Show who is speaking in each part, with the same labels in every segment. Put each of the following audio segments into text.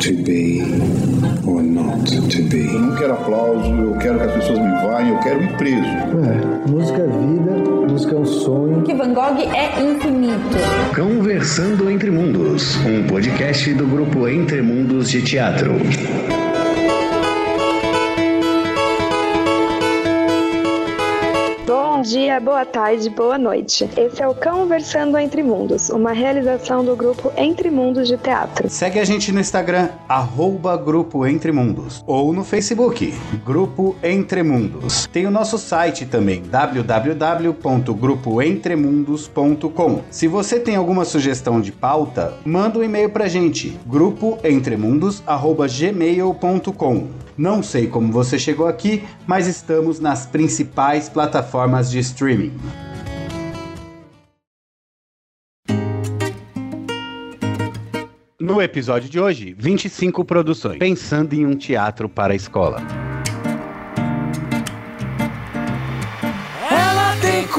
Speaker 1: to be or not to be.
Speaker 2: Eu não quero aplauso, eu quero que as pessoas me vaiam, eu quero ir preso.
Speaker 3: É, música é vida, música é um sonho.
Speaker 4: Que Van Gogh é infinito.
Speaker 5: Conversando Entre Mundos, um podcast do grupo Entre Mundos de Teatro.
Speaker 6: Dia, boa tarde, boa noite. Esse é o Conversando Entre Mundos, uma realização do grupo Entre Mundos de Teatro.
Speaker 7: Segue a gente no Instagram, arroba Grupo Entre Mundos, ou no Facebook, Grupo Entre Mundos. Tem o nosso site também, www.grupoentremundos.com. Se você tem alguma sugestão de pauta, manda um e-mail pra gente, grupoentremundos.gmail.com. Não sei como você chegou aqui, mas estamos nas principais plataformas de streaming. No episódio de hoje, 25 produções, pensando em um teatro para a escola.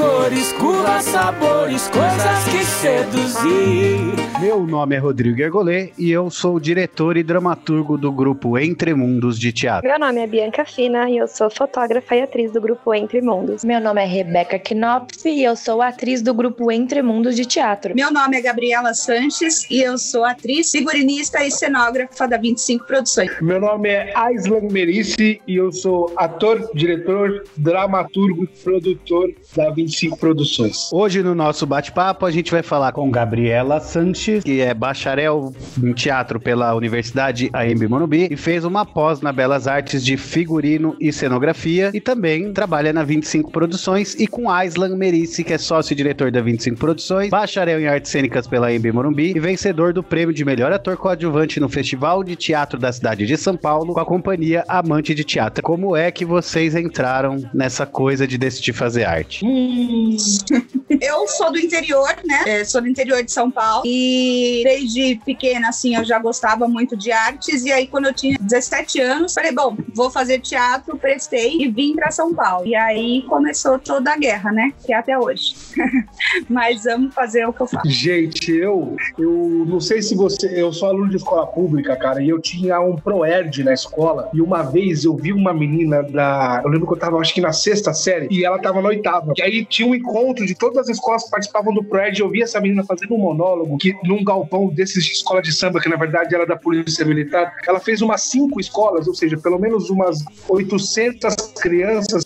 Speaker 8: Cores, curvas, sabores, coisas que seduzir.
Speaker 7: Meu nome é Rodrigo Ergolê e eu sou o diretor e dramaturgo do grupo Entre Mundos de Teatro.
Speaker 6: Meu nome é Bianca Fina e eu sou fotógrafa e atriz do grupo Entre Mundos.
Speaker 9: Meu nome é Rebeca Knopf e eu sou atriz do grupo Entre Mundos de Teatro.
Speaker 10: Meu nome é Gabriela Sanches e eu sou atriz, figurinista e cenógrafa da 25 Produções.
Speaker 11: Meu nome é Aislan Merici e eu sou ator, diretor, dramaturgo, produtor da 25 Produções.
Speaker 7: Hoje no nosso bate-papo a gente vai falar com Gabriela Sanches, que é bacharel em teatro pela Universidade AMB Morumbi e fez uma pós na Belas Artes de figurino e cenografia e também trabalha na 25 Produções e com Aislan Merici, que é sócio e diretor da 25 Produções, bacharel em artes cênicas pela AMB Morumbi e vencedor do prêmio de melhor ator coadjuvante no Festival de Teatro da cidade de São Paulo com a companhia Amante de Teatro. Como é que vocês entraram nessa coisa de decidir fazer arte?
Speaker 10: Hum. Eu sou do interior, né? É, sou do interior de São Paulo e desde pequena, assim, eu já gostava muito de artes. E aí, quando eu tinha 17 anos, falei, bom, vou fazer teatro, prestei e vim para São Paulo. E aí começou toda a guerra, né? Que é até hoje. Mas amo fazer o que eu faço.
Speaker 11: Gente, eu, eu não sei se você. Eu sou aluno de escola pública, cara, e eu tinha um ProErd na escola. E uma vez eu vi uma menina da. Eu lembro que eu tava, acho que na sexta série, e ela tava na oitava. E aí tinha um encontro de todas as escolas que participavam do ProErd. Eu vi essa menina fazendo um monólogo que num galpão desses de escola de samba, que na verdade era da Polícia Militar. Ela fez umas cinco escolas, ou seja, pelo menos umas 800 crianças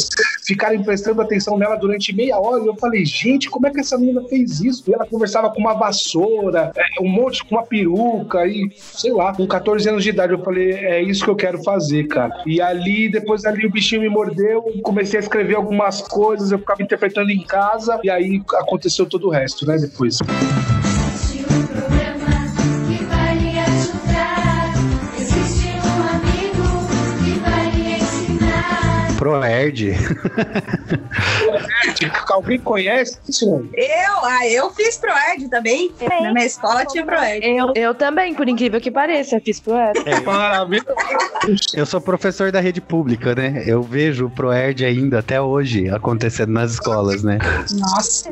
Speaker 11: ficarem prestando atenção nela durante meia hora. E eu falei, gente, como é que essa menina fez isso? E ela conversava com uma vassoura, é, um monte com uma peruca e sei lá, com 14 anos de idade. Eu falei, é isso que eu quero fazer, cara. E ali, depois ali o bichinho me mordeu, comecei a escrever algumas coisas, eu ficava interpretando em casa e aí aconteceu todo o resto, né? Depois.
Speaker 7: Proerd.
Speaker 11: Alguém conhece isso?
Speaker 10: Eu, ah, eu fiz Proed também.
Speaker 6: Sim.
Speaker 10: Na minha escola tinha Proed.
Speaker 9: Eu, eu também, por incrível que pareça, fiz Proerd.
Speaker 7: É. Eu sou professor da rede pública, né? Eu vejo o Proerd ainda até hoje acontecendo nas escolas, né?
Speaker 10: Nossa.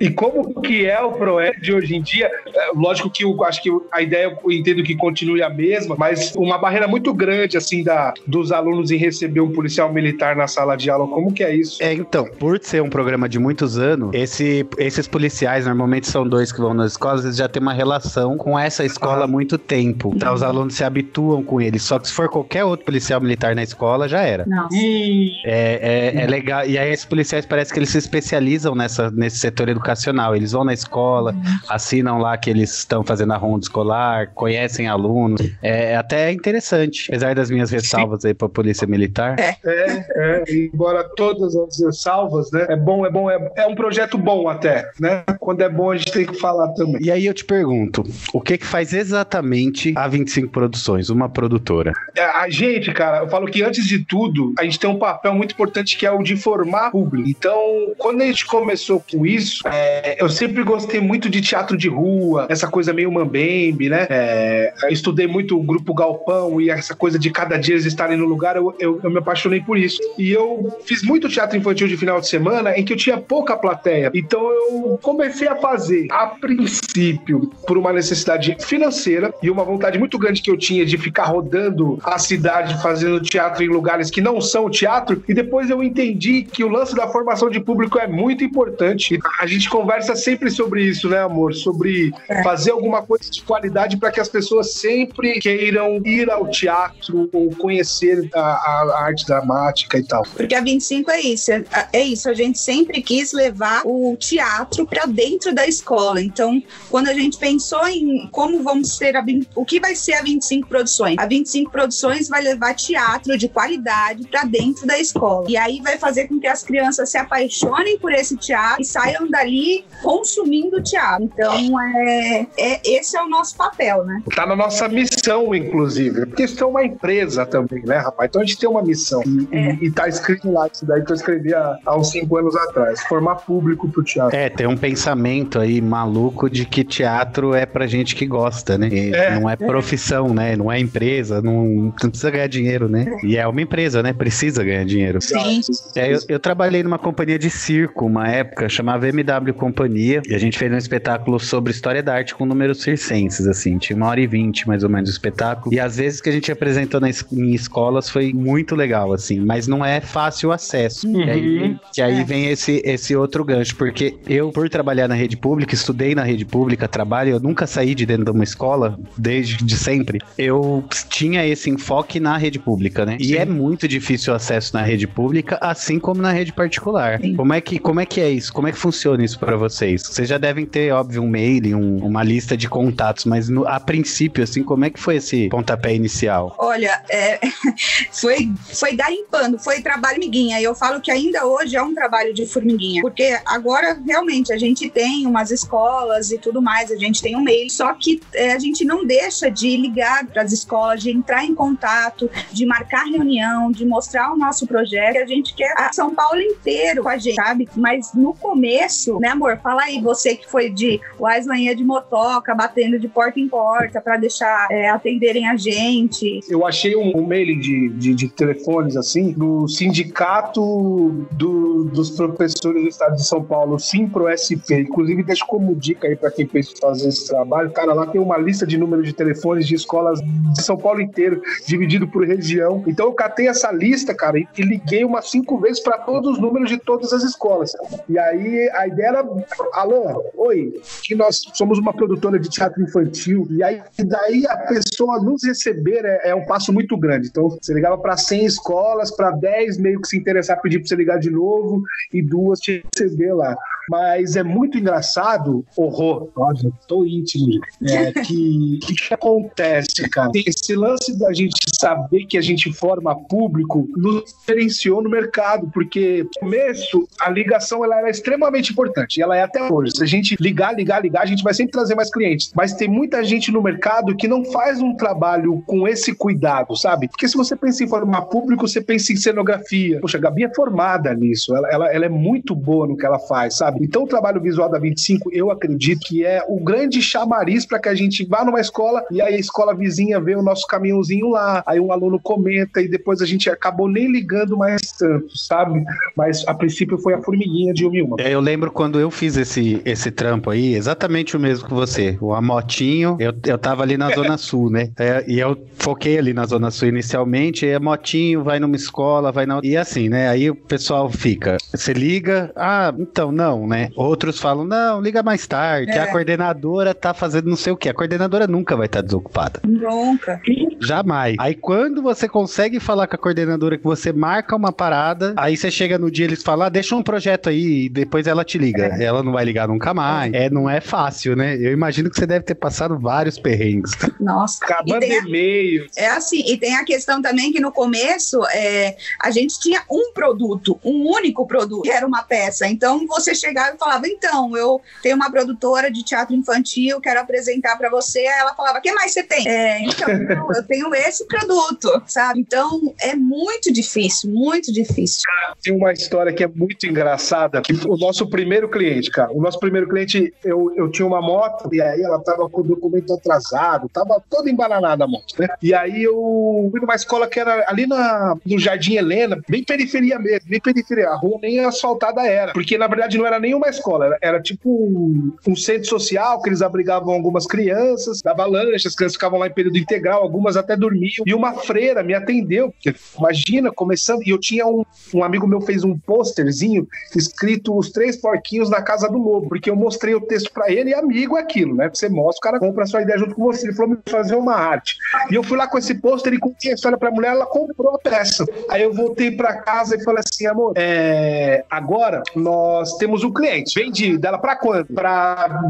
Speaker 11: E como que é o Proed hoje em dia? É, lógico que eu acho que a ideia eu entendo que continue a mesma, mas uma barreira muito grande assim da dos alunos em receber um policial militar na sala de aula. Como que é isso?
Speaker 7: É, então, por ser um programa de muitos anos, esse, esses policiais, normalmente são dois que vão nas escolas, eles já têm uma relação com essa escola há muito tempo. Então, os alunos se habituam com eles. Só que se for qualquer outro policial militar na escola, já era.
Speaker 10: Nossa.
Speaker 7: É, é, é legal. E aí, esses policiais parece que eles se especializam nessa, nesse setor educacional. Eles vão na escola, assinam lá que eles estão fazendo a ronda escolar, conhecem alunos. É até interessante, apesar das minhas ressalvas aí pra polícia militar.
Speaker 11: É, é, embora todas as salvas, né? É bom, é bom, é, é um projeto bom até, né? Quando é bom a gente tem que falar também.
Speaker 7: E aí eu te pergunto, o que que faz exatamente a 25 Produções, uma produtora?
Speaker 11: É, A gente, cara, eu falo que antes de tudo, a gente tem um papel muito importante que é o de formar público. Então, quando a gente começou com isso, é, eu sempre gostei muito de teatro de rua, essa coisa meio mambembe, né? É, estudei muito o grupo Galpão e essa coisa de cada dia eles estarem no lugar, eu, eu, eu me apaixonei por isso. E eu fiz muito teatro infantil de final de semana em que eu tinha pouca plateia. Então eu comecei a fazer, a princípio, por uma necessidade financeira e uma vontade muito grande que eu tinha de ficar rodando a cidade fazendo teatro em lugares que não são teatro. E depois eu entendi que o lance da formação de público é muito importante. A gente conversa sempre sobre isso, né, amor? Sobre fazer alguma coisa de qualidade para que as pessoas sempre queiram ir ao teatro ou conhecer a, a arte dramática e tal.
Speaker 10: Porque a 25 é isso, é, é isso. A gente sempre quis levar o teatro para dentro da escola. Então, quando a gente pensou em como vamos ter a, o que vai ser a 25 Produções, a 25 Produções vai levar teatro de qualidade para dentro da escola. E aí vai fazer com que as crianças se apaixonem por esse teatro e saiam dali consumindo teatro. Então, é, é esse é o nosso papel, né?
Speaker 11: Tá na nossa missão, inclusive. Porque isso é uma empresa também, né, rapaz? Então a gente tem uma missão. E, é. e, e tá escrito lá, isso daí que eu escrevi há, há uns cinco anos atrás. Formar público pro teatro.
Speaker 7: É, tem um pensamento aí maluco de que teatro é pra gente que gosta, né? É. Não é profissão, né? Não é empresa, não, não, precisa ganhar dinheiro, né? E é uma empresa, né? Precisa ganhar dinheiro.
Speaker 10: Sim.
Speaker 7: É, eu, eu trabalhei numa companhia de circo, uma época, chamava MW Companhia, e a gente fez um espetáculo sobre história da arte com números circenses, assim. Tinha uma hora e vinte, mais ou menos, o espetáculo. E às vezes que a gente apresentou nas, em escolas foi muito legal, assim. Mas não é fácil o acesso. Uhum. E aí, que aí. Vem esse, esse outro gancho, porque eu, por trabalhar na rede pública, estudei na rede pública, trabalho, eu nunca saí de dentro de uma escola, desde de sempre. Eu tinha esse enfoque na rede pública, né? Sim. E é muito difícil o acesso na rede pública, assim como na rede particular. Como é, que, como é que é isso? Como é que funciona isso para vocês? Vocês já devem ter, óbvio, um mail, um, uma lista de contatos, mas no, a princípio, assim, como é que foi esse pontapé inicial?
Speaker 10: Olha, é, foi, foi garimpando, foi trabalho miguinha. Eu falo que ainda hoje é um trabalho de formiguinha, porque agora realmente a gente tem umas escolas e tudo mais, a gente tem um mail, só que é, a gente não deixa de ligar para as escolas, de entrar em contato, de marcar reunião, de mostrar o nosso projeto. A gente quer a São Paulo inteiro com a gente, sabe? Mas no começo, né, amor? Fala aí, você que foi de Weislanha de motoca, batendo de porta em porta para deixar é, atenderem a gente.
Speaker 11: Eu achei um, um mailing de, de, de, telefones assim no sindicato do, dos professores do estado de São Paulo, Simpro SP. Inclusive, deixo como dica aí para quem pensa fazer esse trabalho. Cara, lá tem uma lista de números de telefones de escolas de São Paulo inteiro, dividido por região. Então, eu catei essa lista, cara, e, e liguei umas cinco vezes para todos os números de todas as escolas. E aí, a ideia era: alô, oi, que nós somos uma produtora de teatro infantil. E aí, daí a pessoa nos receber é, é um passo muito grande. Então, você ligava para 100 escolas, para 10 meio que se interessar, pedir para você ligar de novo, e duas te receber lá. Mas é muito engraçado, horror, olha, tô íntimo, é, que que, acontece, cara? Esse lance da gente saber que a gente forma público nos diferenciou no mercado, porque no começo a ligação ela era extremamente importante, e ela é até hoje. Se a gente ligar, ligar, ligar, a gente vai sempre trazer mais clientes. Mas tem muita gente no mercado que não faz um trabalho com esse cuidado, sabe? Porque se você pensa em formar público, você pensa em cenografia. Poxa, a Gabi é formada nisso, ela, ela, ela é muito boa no que ela faz, sabe? Então o trabalho visual da 25, eu acredito que é o grande chamariz para que a gente vá numa escola e aí a escola vizinha vê o nosso caminhãozinho lá, aí um aluno comenta e depois a gente acabou nem ligando mais tanto, sabe? Mas a princípio foi a formiguinha de uma uma.
Speaker 7: É, eu lembro quando eu fiz esse, esse trampo aí, exatamente o mesmo que você. A motinho, eu, eu tava ali na Zona Sul, né? É, e eu foquei ali na Zona Sul inicialmente, e a motinho vai numa escola, vai na. E assim, né? Aí o pessoal fica. Você liga, ah, então não, né? Outros falam, não, liga mais tarde, é. a coordenadora tá fazendo não sei o que. A coordenadora nunca vai estar tá desocupada.
Speaker 10: Nunca.
Speaker 7: Jamais. Aí quando você consegue falar com a coordenadora que você marca uma parada, aí você chega no dia eles falam, ah, deixa um projeto aí, e depois ela te liga. É. Ela não vai ligar nunca mais. É, não é fácil, né? Eu imagino que você deve ter passado vários perrengues.
Speaker 10: Nossa.
Speaker 11: Acabando e-mail.
Speaker 10: É assim, e tem a questão também que no começo é, a gente tinha um produto, um único produto, que era uma peça. Então você chega chegava e falava: então, eu tenho uma produtora de teatro infantil, quero apresentar para você. Aí ela falava: que mais você tem? É, então, não, eu tenho esse produto, sabe? Então, é muito difícil, muito difícil.
Speaker 11: Tem uma história que é muito engraçada, que o nosso primeiro cliente, cara, o nosso primeiro cliente, eu, eu tinha uma moto, e aí ela tava com o documento atrasado, tava toda embananada a moto, né? E aí eu fui numa escola que era ali na, no Jardim Helena, bem periferia mesmo, bem periferia, a rua nem asfaltada era, porque na verdade não era nem uma escola, era, era tipo um, um centro social que eles abrigavam algumas crianças, dava lanche, as crianças ficavam lá em período integral, algumas até dormiam, e uma freira me atendeu, imagina, começando, e eu tinha um, um amigo meu fez um pôsterzinho escrito os três porquinhos na casa do lobo, porque eu mostrei o texto para ele e amigo é aquilo, né? Você mostra, o cara compra a sua ideia junto com você. Ele falou, me fazer uma arte. E eu fui lá com esse pôster e contei a história pra mulher, ela comprou a peça. Aí eu voltei pra casa e falei assim, amor, é, agora nós temos um cliente. Vende dela pra quando? Pra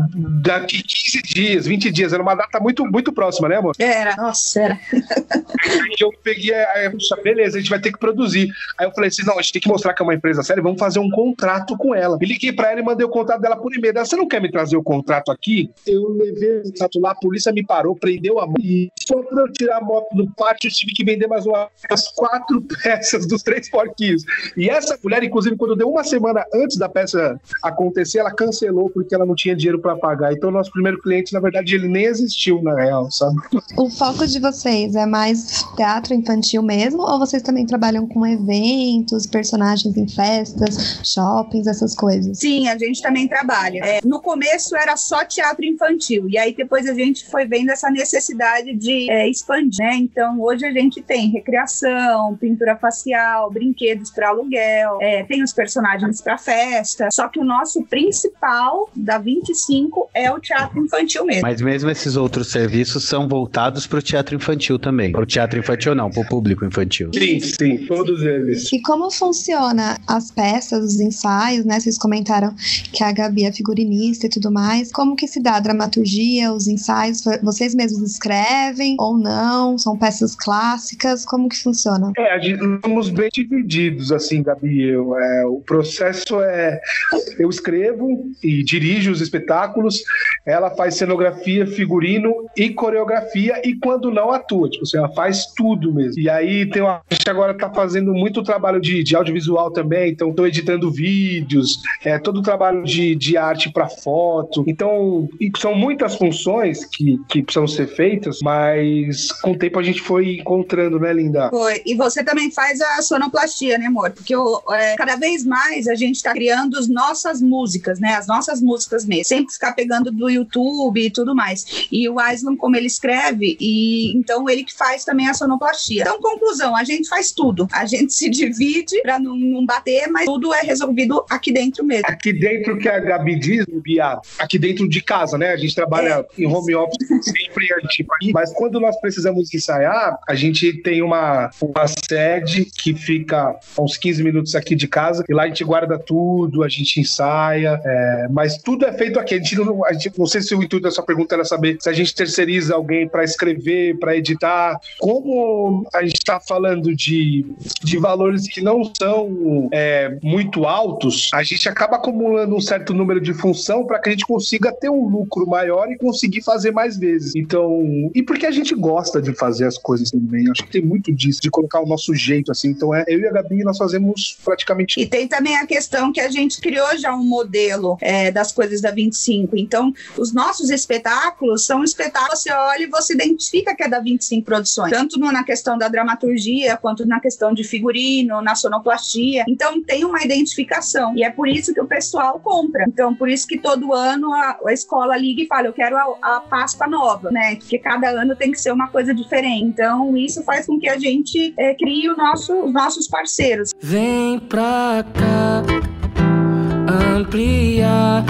Speaker 11: daqui 15 dias, 20 dias. Era uma data muito, muito próxima, né, amor?
Speaker 10: Era, nossa, era.
Speaker 11: Aí eu peguei, aí, beleza, a gente vai ter que produzir. Aí eu falei assim: não, a gente tem que mostrar que é uma empresa séria, vamos fazer um contrato com ela. E liguei pra ela e mandei o contrato dela por e-mail. Ela, Você não quer me trazer o contrato aqui? Eu levei o contrato lá, a polícia me parou, prendeu a moto. E só pra eu tirar a moto do pátio, eu tive que vender mais uma, umas quatro peças dos três porquinhos. E essa mulher, inclusive, quando deu uma semana antes da peça acontecer, ela cancelou porque ela não tinha dinheiro pra pagar. Então, nosso primeiro cliente, na verdade, ele nem existiu, na real, sabe?
Speaker 12: O foco de vocês é mais teatro infantil mesmo? Ou vocês também trabalham com eventos, personagens em festas, shoppings, essas coisas?
Speaker 10: Sim, a gente também trabalha. É, no começo era só teatro infantil, e aí depois a gente foi vendo essa necessidade de é, expandir, né? Então hoje a gente tem recreação, pintura facial, brinquedos para aluguel, é, tem os personagens para festa, só que o nosso principal da 25 é o teatro infantil mesmo.
Speaker 7: Mas mesmo esses outros serviços são voltados para o teatro infantil também. Para o teatro infantil não, para o público infantil.
Speaker 11: Sim, sim, todos eles.
Speaker 12: E como funciona as peças, os ensaios, né? Vocês comentaram que a Gabi é figurinista e tudo mais. Como que se dá a dramaturgia, os ensaios? Vocês mesmos escrevem ou não? São peças clássicas? Como que funciona?
Speaker 11: É, a gente estamos bem divididos, assim, Gabi e eu. É, o processo é: eu escrevo e dirijo os espetáculos, ela faz cenografia, figurino e coreografia, e quando não, atua. Tipo assim, ela faz tudo mesmo. E aí tem uma, gente agora tá fazendo muito trabalho de, de audiovisual também, então tô editando vídeos, é, todo o trabalho de, de arte para foto. Então, são muitas funções que, que precisam ser feitas, mas com o tempo a gente foi encontrando, né, Linda?
Speaker 10: Foi. E você também faz a sonoplastia, né, amor? Porque o- é, cada vez mais a gente tá criando as nossas músicas, né? As nossas músicas mesmo. Sempre ficar pegando do YouTube e tudo mais. E o Aislan, como ele escreve, e então ele que faz também a sonoplastia. Então, conclusão, a gente faz tudo. A gente se divide pra não, não bater, mas tudo é resolvido aqui dentro mesmo.
Speaker 11: Aqui dentro que a Gabi diz, Bia, aqui dentro de casa, né? A gente trabalha em home office sempre tipo, mas quando nós precisamos ensaiar, a gente tem uma, uma sede que fica a uns 15 minutos aqui de casa, e lá a gente guarda tudo, a gente ensaia, é, mas tudo é feito aqui. A gente, não, a gente não sei se o intuito dessa pergunta era saber se a gente terceiriza alguém para escrever, para editar. Como a gente está falando de, de valores que não são é, muito altos, a gente acaba acumulando um certo número de função para que a gente consiga ter um lucro maior e conseguir fazer mais vezes. Então, e porque a gente gosta de fazer as coisas também. Acho que tem muito disso, de colocar o nosso jeito assim. Então, é eu e a Gabi nós fazemos praticamente
Speaker 10: E tem também a questão que a gente criou já um modelo é, das coisas da 25. Então, os nossos espetáculos são espetáculos, você olha e você identifica que é da 25 Produções. Tanto na questão da dramaturgia, quanto na questão de figurino, na sonoplastia. Então, tem uma identificação. E é por isso que o pessoal compra. Então, por isso que todo ano a, a escola liga e fala, eu quero a, a Páscoa nova, né? Porque cada ano tem que ser uma coisa diferente. Então, isso faz com que a gente é, crie nosso, os nossos parceiros.
Speaker 8: Vem pra cá ampliar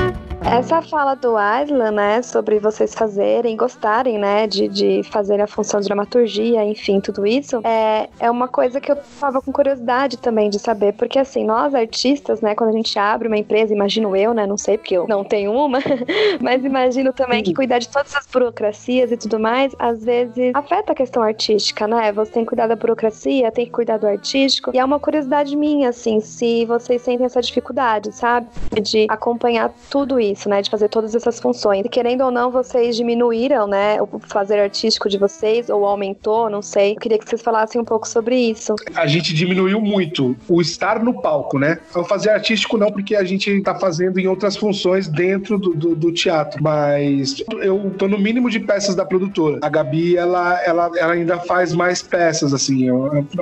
Speaker 6: Essa fala do Aslan, né, sobre vocês fazerem, gostarem, né, de, de fazer a função de dramaturgia, enfim, tudo isso, é, é uma coisa que eu tava com curiosidade também de saber, porque assim, nós artistas, né, quando a gente abre uma empresa, imagino eu, né, não sei porque eu não tenho uma, mas imagino também que cuidar de todas as burocracias e tudo mais, às vezes afeta a questão artística, né? Você tem que cuidar da burocracia, tem que cuidar do artístico, e é uma curiosidade minha, assim, se vocês sentem essa dificuldade, sabe? De acompanhar tudo isso, né? De fazer todas essas funções. E querendo ou não, vocês diminuíram, né, o fazer artístico de vocês, ou aumentou, não sei. Eu queria que vocês falassem um pouco sobre isso.
Speaker 11: A gente diminuiu muito o estar no palco, né? O fazer artístico não, porque a gente tá fazendo em outras funções dentro do, do, do teatro, mas eu tô no mínimo de peças da produtora. A Gabi, ela, ela, ela ainda faz mais peças, assim, é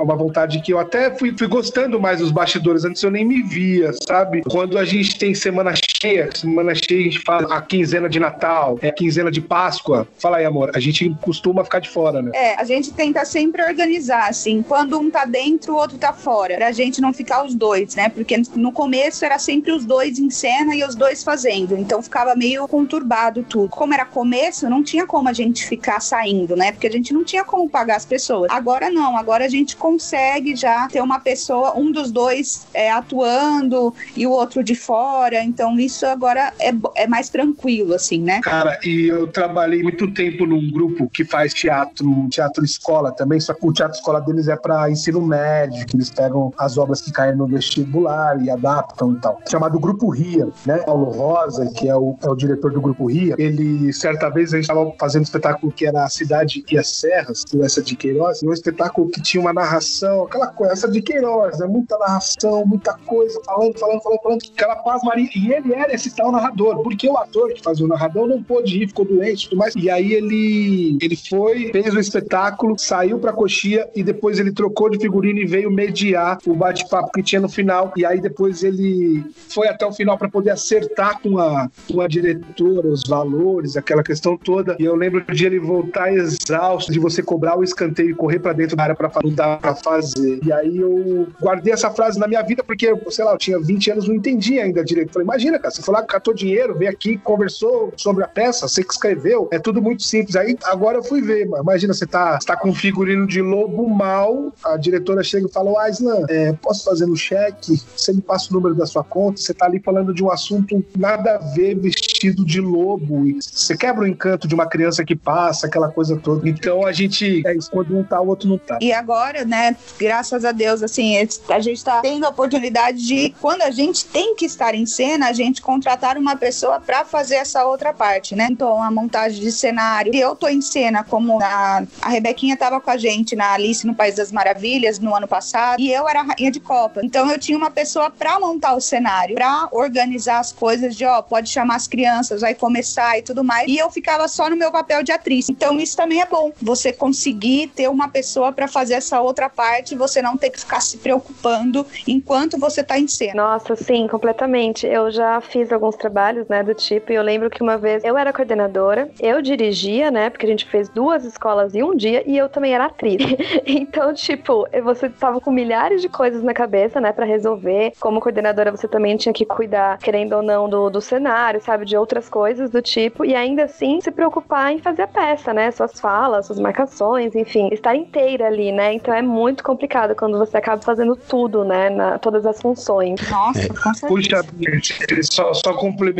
Speaker 11: uma vontade que eu até fui, fui gostando mais dos bastidores, antes eu nem me via, sabe? Quando a gente tem semana cheia, semana cheia a gente faz a quinzena de Natal, é a quinzena de Páscoa. Fala aí, amor, a gente costuma ficar de fora, né?
Speaker 10: É, a gente tenta sempre organizar, assim, quando um tá dentro, o outro tá fora, pra gente não ficar os dois, né? Porque no começo era sempre os dois em cena e os dois fazendo, então ficava meio conturbado tudo. Como era começo, não tinha como a gente ficar saindo, né? Porque a gente não tinha como pagar as pessoas. Agora não, agora a gente consegue já ter uma pessoa, um dos dois é, atuando e o outro de fora, então isso agora é mais tranquilo, assim, né?
Speaker 11: Cara, e eu trabalhei muito tempo num grupo que faz teatro, teatro escola também, só que o teatro escola deles é para ensino médio, que eles pegam as obras que caem no vestibular e adaptam e tal. Chamado Grupo Ria, né? Paulo Rosa, que é o, é o diretor do Grupo Ria, ele, certa vez, a gente estava fazendo um espetáculo que era A Cidade e as Serras, essa de Queiroz, e um espetáculo que tinha uma narração, aquela coisa, essa de Queiroz, né? Muita narração, muita coisa, falando, falando, falando, falando, aquela paz Maria. E ele era esse tal narrador, porque o ator que fazia o narrador não pôde ir, ficou doente e tudo mais. E aí ele, ele foi, fez o espetáculo, saiu pra coxia e depois ele trocou de figurino e veio mediar o bate-papo que tinha no final. E aí depois ele foi até o final para poder acertar com a, com a diretora os valores, aquela questão toda. E eu lembro de ele voltar exausto, de você cobrar o escanteio e correr para dentro da área para não dar pra fazer. E aí eu guardei essa frase na minha vida porque, sei lá, eu tinha 20 anos, não entendia ainda direito. Falei, imagina, cara, você foi lá, catou dinheiro, veio aqui, conversou sobre a peça, você que escreveu, é tudo muito simples. Aí agora eu fui ver, mano. imagina, você tá, você tá com um figurino de lobo mal, a diretora chega e fala, Aislan, é, posso fazer no cheque? Você me passa o número da sua conta, você tá ali falando de um assunto nada a ver, vestido de lobo. E você quebra o encanto de uma criança que passa, aquela coisa toda. Então a gente, é isso, quando um tá, o outro não tá.
Speaker 10: E agora, né, graças a Deus, assim, a gente tá tendo a oportunidade de, quando a gente tem que estar em cena, a gente contratar uma pessoa para fazer essa outra parte, né? Então, a montagem de cenário. E eu tô em cena, como a, a Rebequinha tava com a gente na Alice no País das Maravilhas no ano passado, e eu era rainha de Copa. Então, eu tinha uma pessoa para montar o cenário, para organizar as coisas de, ó, pode chamar as crianças, vai começar e tudo mais. E eu ficava só no meu papel de atriz. Então, isso também é bom. Você conseguir ter uma pessoa para fazer essa outra parte, você não ter que ficar se preocupando enquanto você tá em cena.
Speaker 6: Nossa, sim, completamente. Eu já fiz alguns trabalhos, né, do tipo, e eu lembro que uma vez eu era coordenadora, eu dirigia, né, porque a gente fez duas escolas em um dia e eu também era atriz. então, tipo, você tava com milhares de coisas na cabeça, né, para resolver. Como coordenadora, você também tinha que cuidar, querendo ou não, do, do cenário, sabe, de outras coisas do tipo, e ainda assim se preocupar em fazer a peça, né, suas falas, suas marcações, enfim, estar inteira ali, né. Então é muito complicado quando você acaba fazendo tudo, né, na, todas as funções.
Speaker 10: Nossa, com certeza.
Speaker 11: Puxa, só, só complementando,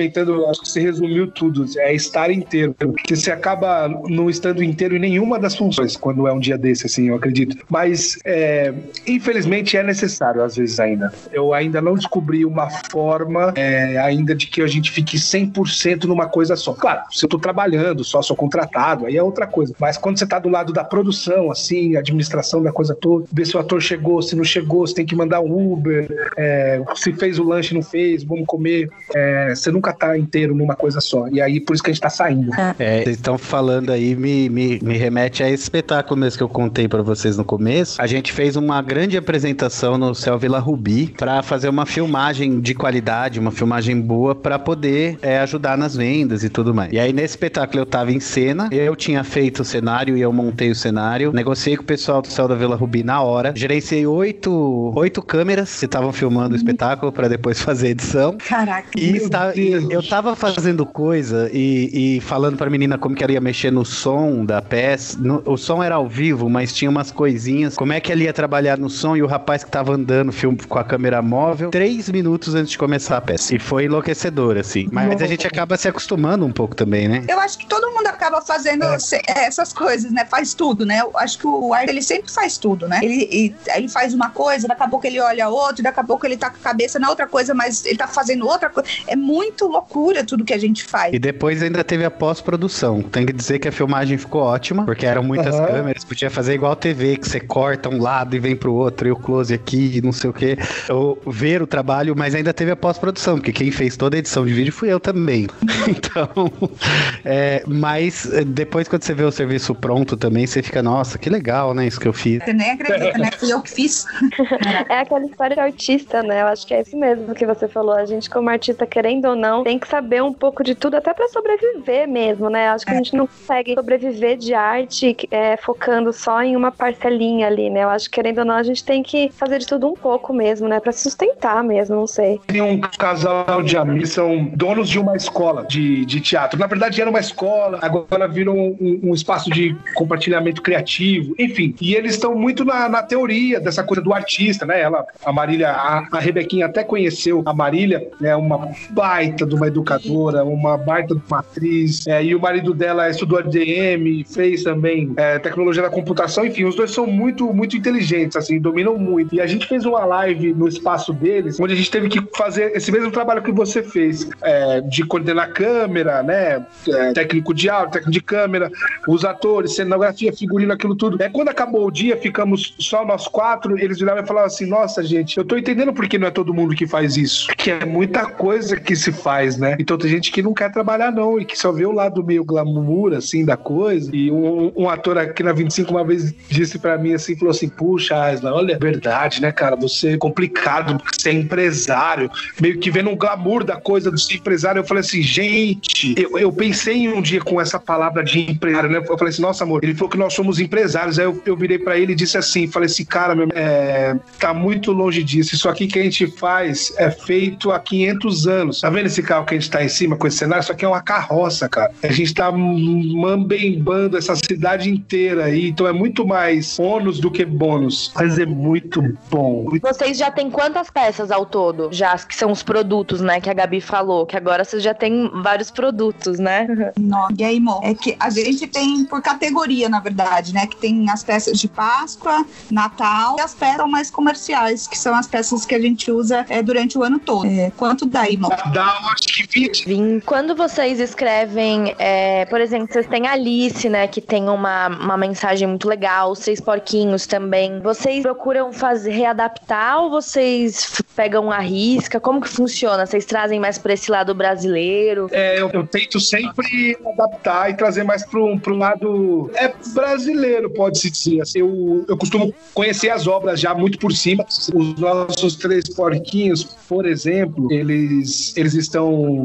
Speaker 11: acho que você resumiu tudo. É estar inteiro. Porque você acaba não estando inteiro em nenhuma das funções quando é um dia desse, assim, eu acredito. Mas, é, infelizmente, é necessário às vezes ainda. Eu ainda não descobri uma forma é, ainda de que a gente fique 100% numa coisa só. Claro, se eu tô trabalhando, só sou contratado, aí é outra coisa. Mas quando você tá do lado da produção, assim, administração da coisa toda, ver se o ator chegou, se não chegou, se tem que mandar um Uber, é, se fez o lanche, não fez, vamos comer. É, você nunca tá inteiro numa coisa só. E aí, por isso que a gente tá saindo.
Speaker 7: É, vocês estão falando aí, me, me, me remete a esse espetáculo mesmo que eu contei pra vocês no começo. A gente fez uma grande apresentação no Céu Vila Rubi pra fazer uma filmagem de qualidade, uma filmagem boa pra poder é, ajudar nas vendas e tudo mais. E aí, nesse espetáculo, eu tava em cena, eu tinha feito o cenário e eu montei o cenário, negociei com o pessoal do Céu da Vila Rubi na hora, gerenciei oito, oito câmeras que estavam filmando o espetáculo pra depois fazer a edição.
Speaker 10: Caraca.
Speaker 7: E, está, e Eu tava fazendo coisa e, e falando pra menina como que ela ia mexer no som da peça. No- o som era ao vivo, mas tinha umas coisinhas. Como é que ela ia trabalhar no som e o rapaz que tava andando filme com a câmera móvel, três minutos antes de começar a peça. E foi enlouquecedor, assim. Mas a gente acaba se acostumando um pouco também, né?
Speaker 10: Eu acho que todo mundo acaba fazendo se- essas coisas, né? Faz tudo, né? Eu acho que o Art, ele sempre faz tudo, né? Ele, ele faz uma coisa, daqui a pouco ele olha outra, daqui a pouco ele tá com a cabeça na outra coisa, mas ele tá fazendo outra coisa. É muito loucura tudo que a gente faz.
Speaker 7: E depois ainda teve a pós-produção. Tem que dizer que a filmagem ficou ótima, porque eram muitas
Speaker 11: Aham.
Speaker 7: câmeras. Podia fazer igual a TV, que você corta um lado e vem pro outro, e o close aqui, e não sei o quê. Ou ver o trabalho, mas ainda teve a pós-produção, porque quem fez toda a edição de vídeo fui eu também. Então, é, mas é, depois quando você vê o serviço pronto também, você fica, nossa, que legal, né, isso que eu fiz.
Speaker 10: Você nem acredita, né? Fui eu que fiz.
Speaker 6: É aquela história de artista, né? Eu acho que é isso mesmo que você falou. A gente, como artista, querendo ou não, tem que saber um pouco de tudo, até pra sobreviver mesmo, né? Acho que a gente não consegue sobreviver de arte é, focando só em uma parcelinha ali, né? Eu acho que, querendo ou não, a gente tem que fazer de tudo um pouco mesmo, né? Pra sustentar mesmo, não sei.
Speaker 11: Tem um casal de amigos, são donos de uma escola de, de teatro. Na verdade, era uma escola, agora virou um, um espaço de compartilhamento criativo, enfim. E eles estão muito na, na teoria dessa coisa do artista, né? Ela, a Marília, a, a Rebequinha até conheceu a Marília, né? Uma baita de uma educadora, uma baita de uma atriz, é, e o marido dela estudou ADM, fez também é, tecnologia da computação, enfim, os dois são muito, muito inteligentes, assim, dominam muito. E a gente fez uma live no espaço deles, onde a gente teve que fazer esse mesmo trabalho que você fez, é, de coordenar câmera, né? é, técnico de áudio, técnico de câmera, os atores, cenografia, figurino, aquilo tudo. É, quando acabou o dia, ficamos só nós quatro, eles viravam e falavam assim: Nossa, gente, eu tô entendendo por que não é todo mundo que faz isso. Que é muita coisa que se faz, né? Então tem gente que não quer trabalhar, não, e que só vê o lado meio glamour, assim, da coisa. E um, um ator aqui na 25 uma vez disse pra mim assim: falou assim, puxa, Aslan, olha, é verdade, né, cara? Você é complicado, você é empresário, meio que vendo o glamour da coisa do ser empresário. Eu falei assim, gente, eu, eu pensei em um dia com essa palavra de empresário, né? Eu falei assim, nossa, amor, ele falou que nós somos empresários. Aí eu, eu virei pra ele e disse assim: falei assim, cara, meu, é, tá muito longe disso. Isso aqui que a gente faz é feito há 500 anos. Tá vendo esse carro que a gente tá em cima com esse cenário? Isso aqui é uma carroça, cara. A gente tá mambembando essa cidade inteira aí, então é muito mais ônus do que bônus. Mas é muito bom.
Speaker 9: Vocês já têm quantas peças ao todo? Já que são os produtos, né? Que a Gabi falou, que agora vocês já têm vários produtos, né?
Speaker 10: Não, e aí, Mo? É que a gente tem por categoria, na verdade, né? Que tem as peças de Páscoa, Natal e as peças mais comerciais, que são as peças que a gente usa é, durante o ano todo. É, quanto dá, Mo?
Speaker 11: Dá, acho que 20.
Speaker 9: Vim. Quando vocês escrevem, é, por exemplo, vocês têm a Alice, né? Que tem uma, uma mensagem muito legal, os Três Porquinhos também. Vocês procuram fazer, readaptar ou vocês pegam a risca? Como que funciona? Vocês trazem mais pra esse lado brasileiro?
Speaker 11: É, eu, eu tento sempre adaptar e trazer mais pro, pro lado é, brasileiro, pode-se dizer. Assim, Eu, eu costumo conhecer as obras já muito por cima. Os nossos três porquinhos, por exemplo, eles, eles estão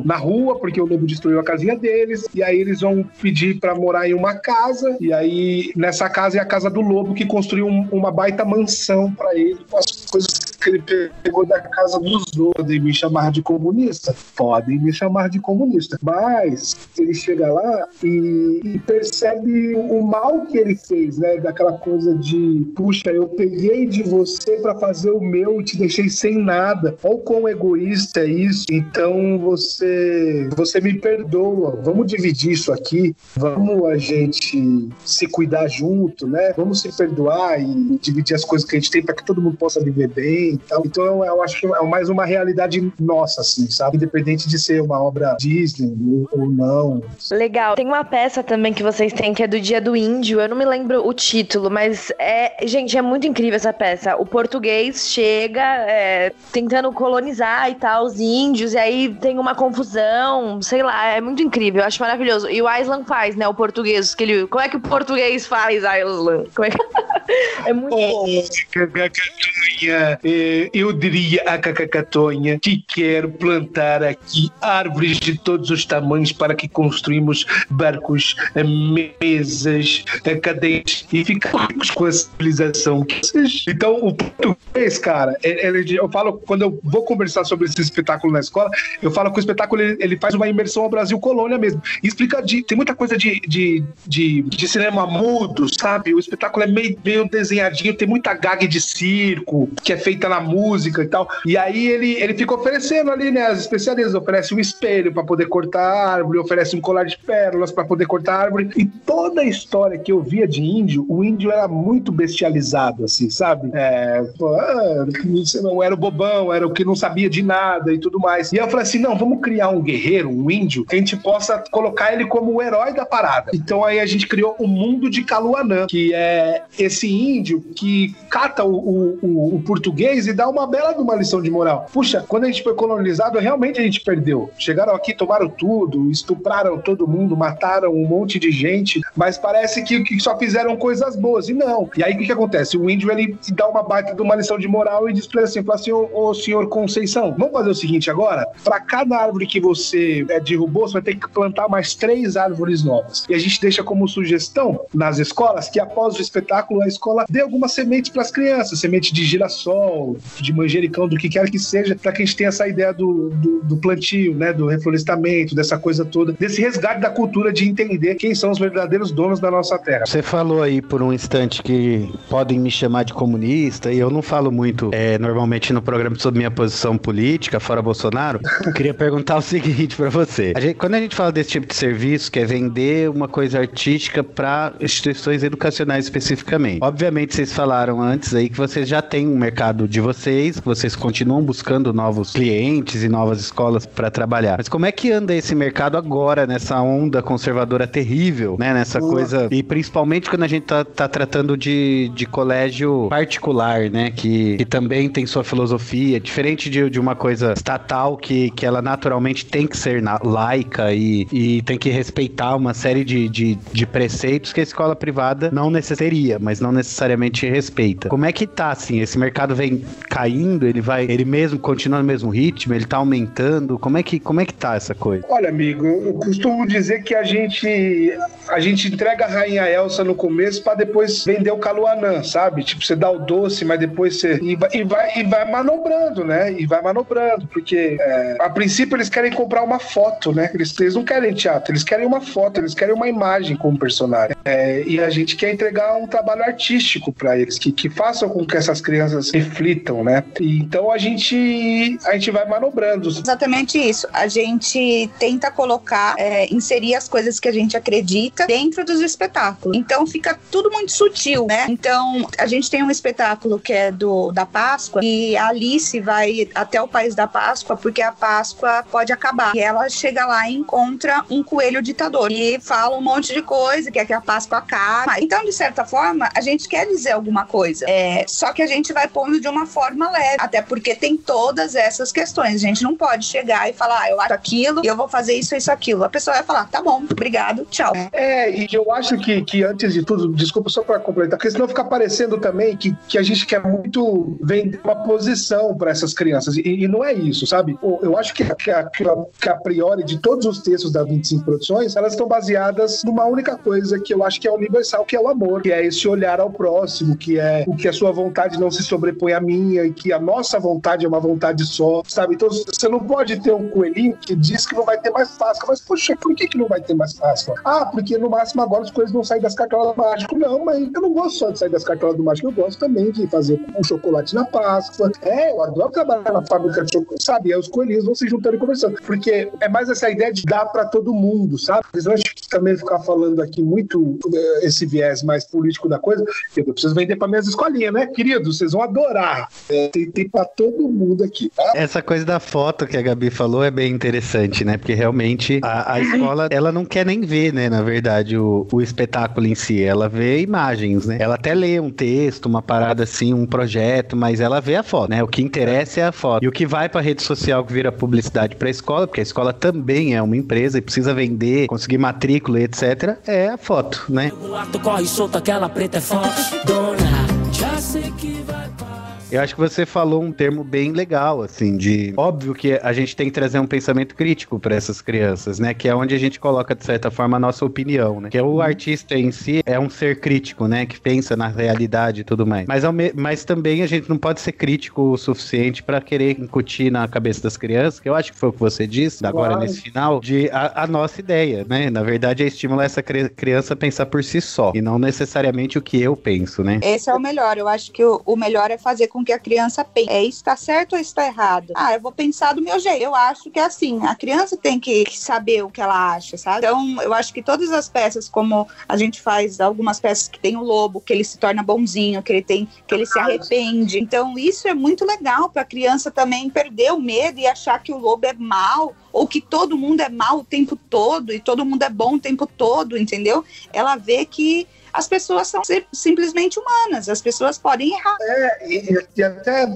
Speaker 11: na rua porque o lobo destruiu a casinha deles, e aí eles vão pedir para morar em uma casa, e aí nessa casa é a casa do lobo que construiu um- uma baita mansão para ele, com as coisas que ele pegou da casa dos outros. Podem me chamar de comunista? Podem me chamar de comunista. Mas ele chega lá e, e percebe o mal que ele fez, né? Daquela coisa de, puxa, eu peguei de você para fazer o meu e te deixei sem nada. Olha o quão egoísta é isso. Então você, você me perdoa. Vamos dividir isso aqui. Vamos a gente se cuidar junto, né? Vamos se perdoar e dividir as coisas que a gente tem para que todo mundo possa viver bem e tal. Então eu, eu acho que é mais uma realidade nossa, assim, sabe? Independente de ser uma obra Disney ou, ou não.
Speaker 9: Legal. Tem uma peça também que vocês têm que é do Dia do Índio. Eu não me lembro o título, mas é, gente, é muito incrível essa peça. O português chega é, tentando colonizar e tal os índios, e aí tem uma confusão, sei lá, é muito incrível. Eu acho maravilhoso. E o Aislan faz, né? O português. Que ele, como é que o português faz, Aislan? Como é, que... é muito bom.
Speaker 11: Catonha, eh, eu diria a Cacacatonha que quer plantar aqui árvores de todos os tamanhos para que construímos barcos, mesas, eh, cadeias e ficarmos com a civilização. Então, o português, cara, é- eu falo, quando eu vou conversar sobre esse espetáculo na escola, eu falo que o espetáculo ele, ele faz uma imersão ao Brasil colônia mesmo. E explica de. Tem muita coisa de, de, de, de cinema mudo, sabe? O espetáculo é meio, meio desenhadinho, tem muita gag de circo, que é feita na música e tal. E aí ele, ele fica oferecendo ali, né? As especialistas oferece um espelho para poder cortar a árvore, oferece um colar de pérolas para poder cortar a árvore. E toda a história que eu via de índio, o índio era muito bestializado, assim, sabe? É, ah, não era o bobão, era o que não sabia de nada e tudo mais. E eu falei assim: não, vamos criar um guerreiro, um índio, que a gente possa colocar ele como o herói da parada. Então aí a gente criou o mundo de Caluanã, que é esse índio que cata o, o- o- o português e dá uma bela de uma lição de moral. Puxa, quando a gente foi colonizado, realmente a gente perdeu. Chegaram aqui, tomaram tudo, estupraram todo mundo, mataram um monte de gente, mas parece que, que só fizeram coisas boas. E não. E aí o que, que acontece? O índio ele dá uma baita de uma lição de moral e diz pra ele assim: fala assim, ô, ô senhor Conceição, vamos fazer o seguinte agora? Pra cada árvore que você é, derrubou, você vai ter que plantar mais três árvores novas. E a gente deixa como sugestão nas escolas que após o espetáculo a escola dê algumas sementes para as crianças, semente de girassol, de manjericão, do que quer que seja, para que a gente tenha essa ideia do, do, do plantio, né, do reflorestamento, dessa coisa toda, desse resgate da cultura de entender quem são os verdadeiros donos da nossa terra.
Speaker 7: Você falou aí por um instante que podem me chamar de comunista, e eu não falo muito é, normalmente no programa sobre minha posição política, fora Bolsonaro. Eu queria perguntar o seguinte pra você. A gente- quando a gente fala desse tipo de serviço, que é vender uma coisa artística para instituições educacionais especificamente. Obviamente, vocês falaram antes aí que vocês já têm um mercado de vocês, que vocês continuam buscando novos clientes e novas escolas para trabalhar. Mas como é que anda esse mercado agora, nessa onda conservadora terrível, né? Nessa coisa. E principalmente quando a gente tá, tá tratando de, de colégio particular, né? Que, que também tem sua filosofia, diferente de, de uma coisa estatal que, que ela naturalmente tem que ser na- laica e, e tem que respeitar uma série de, de, de preceitos que a escola privada não necessaria, mas não necessariamente respeita. Como é que tá, assim? Esse mercado vem caindo, ele vai, ele mesmo continua no mesmo ritmo, ele tá aumentando? Como é que, como é que tá essa coisa?
Speaker 11: Olha, amigo, eu costumo dizer que a gente a gente entrega a rainha Elsa no começo para depois vender o Caluanã, sabe? Tipo, você dá o doce, mas depois você e vai e vai, e vai manobrando, né? E vai manobrando, porque é, a princípio eles querem comprar uma foto, né? Eles, eles não querem teatro, eles querem uma foto, eles querem uma imagem como personagem. É, e a gente quer entregar um trabalho artístico para eles, que, que façam com que essas crianças reflitam, né? E, então a gente a gente vai manobrando.
Speaker 10: Exatamente isso. A gente tenta colocar, é, inserir as coisas que a gente acredita dentro dos espetáculos. Então fica tudo muito sutil, né? Então a gente tem um espetáculo que é do da Páscoa e a Alice vai até o país da Páscoa porque a Páscoa pode acabar. E ela chega lá e encontra um coelho ditador e fala um monte de coisa, quer que a Páscoa acabe. Então, de certa forma, a gente quer dizer alguma coisa. É, só que a gente vai pondo de uma forma leve, até porque tem todas essas questões. A gente não pode chegar e falar, ah, eu acho aquilo e eu vou fazer isso, isso, aquilo. A pessoa vai falar, tá bom, obrigado, tchau.
Speaker 11: É, e eu acho que, que antes de tudo, desculpa só para completar, porque senão fica parecendo também que, que a gente quer muito vender uma posição para essas crianças. E, e não é isso, sabe? Eu acho que, que, que a priori de todos os textos da 25 Produções, elas estão baseadas numa única coisa que eu acho que é universal, que é o amor, que é esse olhar ao próximo, que é o que a sua vontade não se sobrepõe à minha e que a nossa vontade é uma vontade só, sabe? Então você não pode ter um coelhinho que diz que não vai ter mais Páscoa, mas poxa, por que, que não vai ter mais Páscoa? Ah, porque no máximo agora os coelhos vão sair das cartolas do mágico. Não, mas eu não gosto só de sair das cartolas do mágico, eu gosto também de fazer um chocolate na Páscoa. É, eu adoro trabalhar na fábrica de chocolate, sabe? Aí os coelhinhos vão se juntando e conversando. Porque é mais essa ideia de dar pra todo mundo, sabe? Mas eu acho que também ficar falando aqui muito eh, esse viés mais político da coisa, eu preciso vender pra minhas escolinhas, né, queridos? Vocês vão adorar. É, tem, tem pra todo mundo aqui, tá?
Speaker 7: Essa coisa da foto que a Gabi falou é bem interessante, né? Porque realmente a, a escola, ela não quer nem ver, né? Na verdade, o, o espetáculo em si. Ela vê imagens, né? Ela até lê um texto, uma parada assim, um projeto, mas ela vê a foto, né? O que interessa é a foto. E o que vai pra rede social que vira publicidade pra escola, porque a escola também é uma empresa e precisa vender, conseguir matrícula, etc., é a foto, né?
Speaker 8: O ato corre solto, aquela preta é forte. Dona Já sei que vai passar.
Speaker 7: Eu acho que você falou um termo bem legal, assim, de óbvio que a gente tem que trazer um pensamento crítico para essas crianças, né? Que é onde a gente coloca de certa forma a nossa opinião, né? Que o artista em si é um ser crítico, né? Que pensa na realidade e tudo mais. Mas, me- mas também a gente não pode ser crítico o suficiente para querer incutir na cabeça das crianças, que eu acho que foi o que você disse agora
Speaker 11: Claro.
Speaker 7: nesse final, de a, a nossa ideia, né? Na verdade é estimular essa cri- criança a pensar por si só e não necessariamente o que eu penso, né?
Speaker 10: Esse é o melhor. Eu acho que o, o melhor é fazer com que a criança pense. É isso está certo ou isso está errado? Ah, eu vou pensar do meu jeito. Eu acho que é assim. A criança tem que saber o que ela acha, sabe? Então, eu acho que todas as peças, como a gente faz algumas peças que tem o lobo, que ele se torna bonzinho, que ele tem, que ele se arrepende. Então, isso é muito legal para a criança também perder o medo e achar que o lobo é mal ou que todo mundo é mal o tempo todo e todo mundo é bom o tempo todo, entendeu? Ela vê que as pessoas são sim- simplesmente humanas, as pessoas podem errar.
Speaker 11: É, e, e até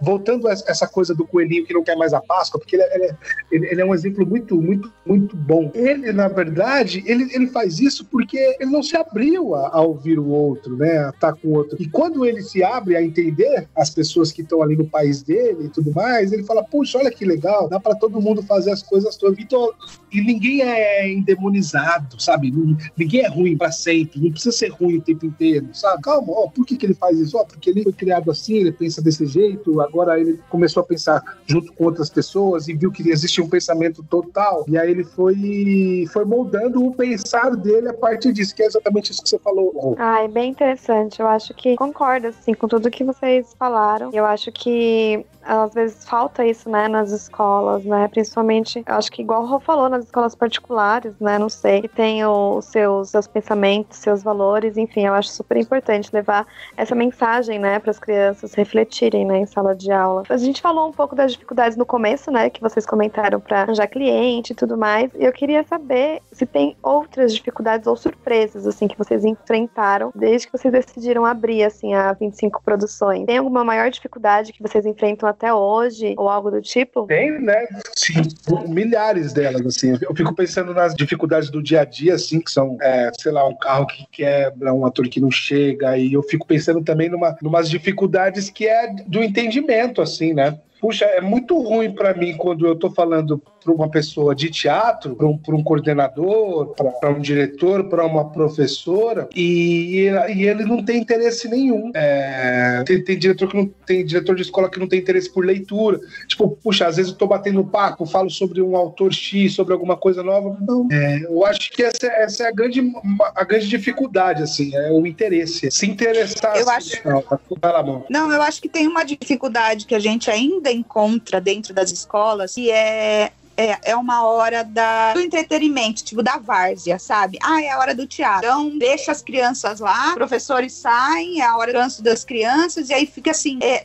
Speaker 11: voltando a essa coisa do coelhinho que não quer mais a Páscoa, porque ele, é- ele é- ele- ele é um exemplo muito, muito, muito bom. Ele, na verdade, ele, ele faz isso porque ele não se abriu a, a ouvir o outro, né? A estar com o outro. E quando ele se abre a entender as pessoas que estão ali no país dele e tudo mais, ele fala: Puxa, olha que legal, dá para todo mundo fazer as coisas todas. Então, e ninguém é endemonizado, sabe? Ninguém é ruim para sempre, não precisa ser ruim o tempo inteiro, sabe? Calma, ó, por que, que ele faz isso? Ó, porque ele foi criado assim, ele pensa desse jeito, agora ele começou a pensar junto com outras pessoas e viu que existia um pensamento total, e aí ele foi, foi moldando o pensar dele a partir disso, que é exatamente isso que você falou, Rô.
Speaker 6: Ai, bem interessante. Eu acho que concordo, assim, com tudo que vocês falaram. Eu acho que às vezes falta isso, né, nas escolas, né, principalmente, eu acho que igual o Rô falou, nas escolas particulares, né, não sei, que o- os seus, seus pensamentos, seus valores, enfim, eu acho super importante levar essa mensagem, né, para as crianças refletirem, né, em sala de aula. A gente falou um pouco das dificuldades no começo, né, que vocês comentaram para arranjar cliente e tudo mais, e eu queria saber se tem outras dificuldades ou surpresas, assim, que vocês enfrentaram desde que vocês decidiram abrir, assim, a 25 Produções. Tem alguma maior dificuldade que vocês enfrentam até hoje, ou algo do tipo?
Speaker 11: Tem, né? Sim, milhares delas, assim. Eu fico pensando nas dificuldades do dia a dia, assim, que são, é, sei lá, um carro que quebra, um ator que não chega, e eu fico pensando também numa numas dificuldades que é do entendimento, assim, né? Puxa, é muito ruim para mim quando eu tô falando para uma pessoa de teatro, para um, um coordenador, para um diretor, para uma professora, e, e ele não tem interesse nenhum. É, tem, tem diretor que não tem diretor de escola que não tem interesse por leitura. Tipo, puxa, às vezes eu tô batendo papo, falo sobre um autor X, sobre alguma coisa nova. Não. É, eu acho que essa, essa é a grande, a grande dificuldade, assim, é o interesse. Se interessar.
Speaker 10: Eu
Speaker 11: assim,
Speaker 10: acho-
Speaker 11: Não, tá- vai lá.
Speaker 10: Não, eu acho que tem uma dificuldade que a gente ainda encontra dentro das escolas, que é. É, é uma hora da, do entretenimento, tipo da várzea, sabe? Ah, é a hora do teatro. Então, deixa as crianças lá, professores saem, é a hora do descanso das crianças, e aí fica assim. é,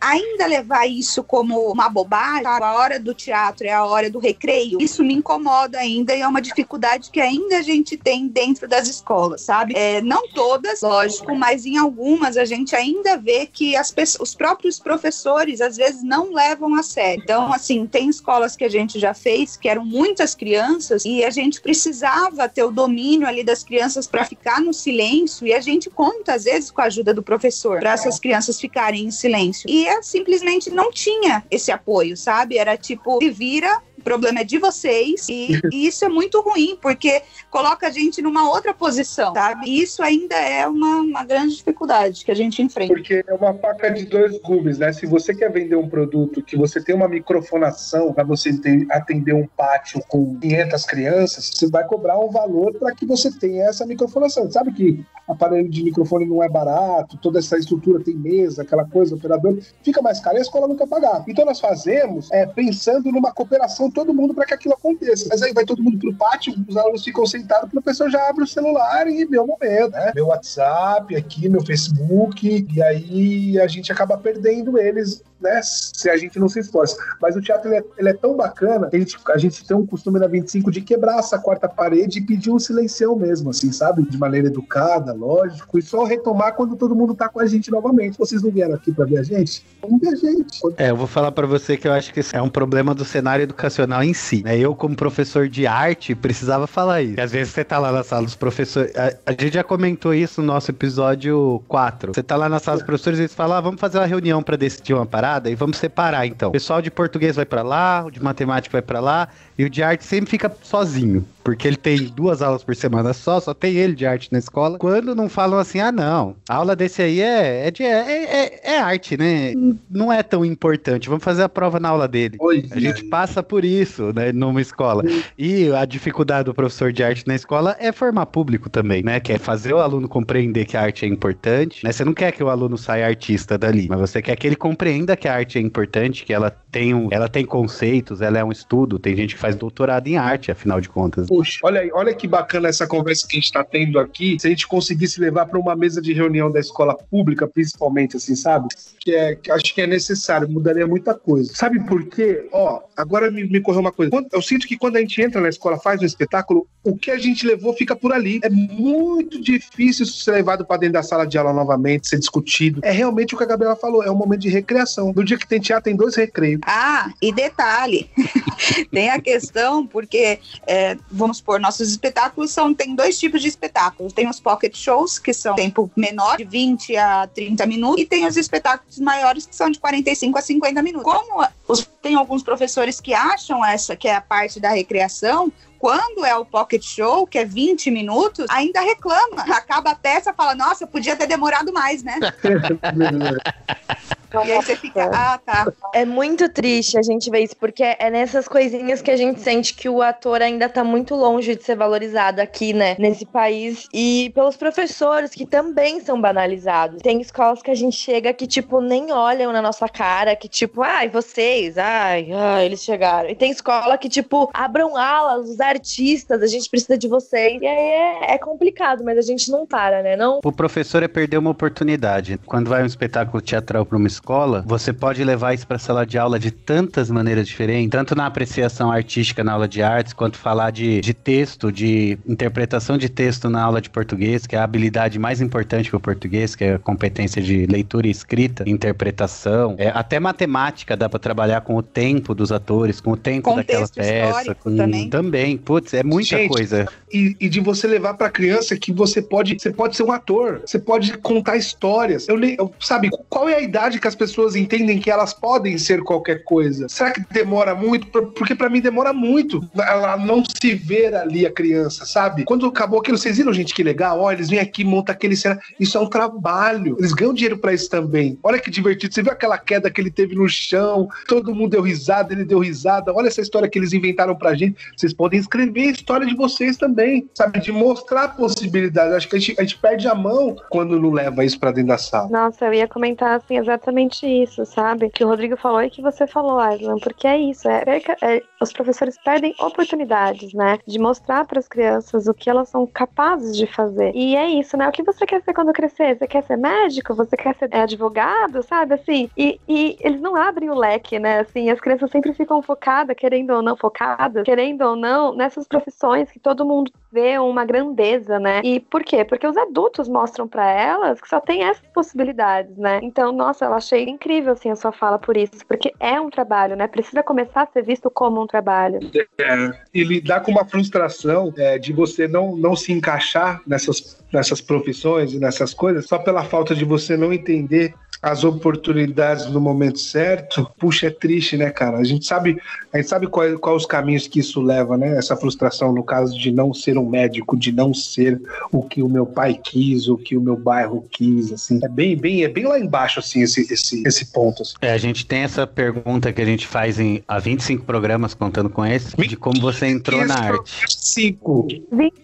Speaker 10: ainda levar isso como uma bobagem, a hora do teatro é a hora do recreio, isso me incomoda ainda e é uma dificuldade que ainda a gente tem dentro das escolas, sabe? É, não todas, lógico, mas em algumas a gente ainda vê que as os próprios professores às vezes não levam a sério. Então, assim, tem escolas que a gente já fez que eram muitas crianças e a gente precisava ter o domínio ali das crianças para ficar no silêncio e a gente conta às vezes com a ajuda do professor para essas crianças ficarem em silêncio. E é, simplesmente não tinha esse apoio, sabe? Era tipo, se vira, problema é de vocês e, e isso é muito ruim porque coloca a gente numa outra posição, sabe? E isso ainda é uma, uma grande dificuldade que a gente enfrenta.
Speaker 11: Porque é uma faca de dois gumes, né? Se você quer vender um produto que você tem uma microfonação para você ter- atender um pátio com 500 crianças, você vai cobrar um valor para que você tenha essa microfonação. Sabe que aparelho de microfone não é barato, toda essa estrutura tem mesa, aquela coisa, operador, fica mais caro e a escola quer pagar. Então nós fazemos é, pensando numa cooperação todo mundo para que aquilo aconteça. Mas aí vai todo mundo pro pátio, os alunos ficam sentados, o professor já abre o celular e o momento, né? Meu WhatsApp aqui, meu Facebook, e aí a gente acaba perdendo eles, né? Se a gente não se esforça. Mas o teatro ele é, ele é tão bacana a gente, a gente tem um costume na 25 de quebrar essa quarta parede e pedir um silencião mesmo, assim, sabe? De maneira educada, lógico, e só retomar quando todo mundo tá com a gente novamente. Vocês não vieram aqui para ver a gente? Vamos ver a gente.
Speaker 7: É, eu vou falar pra você que eu acho que é um problema do cenário educacional educacional em si. Né? Eu, como professor de arte, precisava falar isso. E às vezes você tá lá na sala dos professores. A, a gente já comentou isso no nosso episódio 4. Você tá lá na sala dos professores e eles falam: ah, vamos fazer uma reunião para decidir uma parada e vamos separar então. O pessoal de português vai para lá, o de matemática vai para lá, e o de arte sempre fica sozinho. Porque ele tem duas aulas por semana só, só tem ele de arte na escola. Quando não falam assim, ah, não, a aula desse aí é, é, de, é, é, é arte, né? Não é tão importante. Vamos fazer a prova na aula dele.
Speaker 11: Pois
Speaker 7: a gente passa por isso, né, numa escola. E a dificuldade do professor de arte na escola é formar público também, né? Que é fazer o aluno compreender que a arte é importante. Né? Você não quer que o aluno saia artista dali, mas você quer que ele compreenda que a arte é importante, que ela tem, um, ela tem conceitos, ela é um estudo. Tem gente que faz doutorado em arte, afinal de contas.
Speaker 11: Puxa, olha aí, olha que bacana essa conversa que a gente está tendo aqui. Se a gente conseguisse levar para uma mesa de reunião da escola pública, principalmente, assim, sabe? Que é, que acho que é necessário, mudaria muita coisa. Sabe por quê? Ó, agora me, me correu uma coisa. Quando- eu sinto que quando a gente entra na escola, faz um espetáculo, o que a gente levou fica por ali. É muito difícil isso ser levado para dentro da sala de aula novamente, ser discutido. É realmente o que a Gabriela falou, é um momento de recreação. No dia que tem teatro, tem dois recreios.
Speaker 10: Ah, e detalhe, tem a questão, porque, é, vamos supor, nossos espetáculos são, tem dois tipos de espetáculos. Tem os pocket shows, que são tempo menor, de 20 a 30 minutos, e tem os espetáculos maiores, que são de 45 a 50 minutos. Como os- tem alguns professores que acham essa, que é a parte da recreação, quando é o pocket show, que é 20 minutos, ainda reclama. Acaba a peça fala, nossa, podia ter demorado mais, né? e aí você fica, ah, tá.
Speaker 9: É muito triste a gente ver isso, porque é nessas coisinhas que a gente sente que o ator ainda tá muito longe de ser valorizado aqui, né, nesse país. E pelos professores, que também são banalizados. Tem escolas que a gente chega que, tipo, nem olham na nossa cara, que, tipo, ai, vocês, ai, ai, eles chegaram. E tem escola que, tipo, abram alas, os artistas, a gente precisa de vocês. E aí é, é complicado, mas a gente não para, né? Não
Speaker 7: O professor é perder uma oportunidade. Quando vai um espetáculo teatral para uma escola, você pode levar isso para a sala de aula de tantas maneiras diferentes, tanto na apreciação artística na aula de artes, quanto falar de, de texto, de interpretação de texto na aula de português, que é a habilidade mais importante para o português, que é a competência de leitura e escrita, interpretação. É, até matemática dá para trabalhar com o tempo dos atores, com o tempo daquela
Speaker 10: Contexto
Speaker 7: peça.
Speaker 10: histórico
Speaker 7: Com...
Speaker 10: também.
Speaker 7: Também, putz, é muita
Speaker 11: Gente,
Speaker 7: coisa.
Speaker 11: E, e de você levar pra criança que você pode, você pode ser um ator, você pode contar histórias. Eu, eu- sabe, qual é a idade que as pessoas entendem que elas podem ser qualquer coisa? Será que demora muito? Por- Porque pra mim demora muito. Ela não se ver ali a criança, sabe? Quando acabou aquilo, vocês viram, gente, que legal? Ó, eles vêm aqui, montam aquele cena. Isso é um trabalho. Eles ganham dinheiro pra isso também. Olha que divertido. Você viu aquela queda que ele teve no chão? Todo mundo deu risada, ele deu risada. Olha essa história que eles inventaram pra gente. Vocês podem escrever a história de vocês também, sabe? De mostrar possibilidades. Acho que a gente, a gente perde a mão quando não leva isso pra dentro da sala.
Speaker 6: Nossa, eu ia comentar assim exatamente isso, sabe? Que o Rodrigo falou e que você falou, Aslan, porque é isso, é, perca- é- os professores perdem oportunidades, né? De mostrar para as crianças o que elas são capazes de fazer. E é isso, né? O que você quer ser quando crescer? Você quer ser médico? Você quer ser é, advogado, sabe? Assim, e, e eles não abrem o leque, né? Assim, as crianças sempre ficam focadas, querendo ou não focadas, querendo ou não, nessas profissões que todo mundo vê uma grandeza, né? E por quê? Porque os adultos mostram pra elas que só tem essas possibilidades, né? Então, nossa, eu achei incrível assim a sua fala por isso, porque é um trabalho, né? Precisa começar a ser visto como um trabalho.
Speaker 11: É, e lidar com uma frustração é, de você não, não se encaixar nessas, nessas profissões e nessas coisas só pela falta de você não entender as oportunidades no momento certo, puxa, é triste, né, cara? A gente sabe, a gente sabe quais qual os caminhos que isso leva, né? Essa frustração no caso de não ser um médico, de não ser o que o meu pai quis, o que o meu bairro quis, assim. É bem, bem, é bem lá embaixo, assim, esse, esse, esse ponto. assim.
Speaker 7: É, a gente tem essa pergunta que a gente faz em há 25 programas, contando com esse, de como você entrou na arte.
Speaker 11: Cinco.
Speaker 6: 25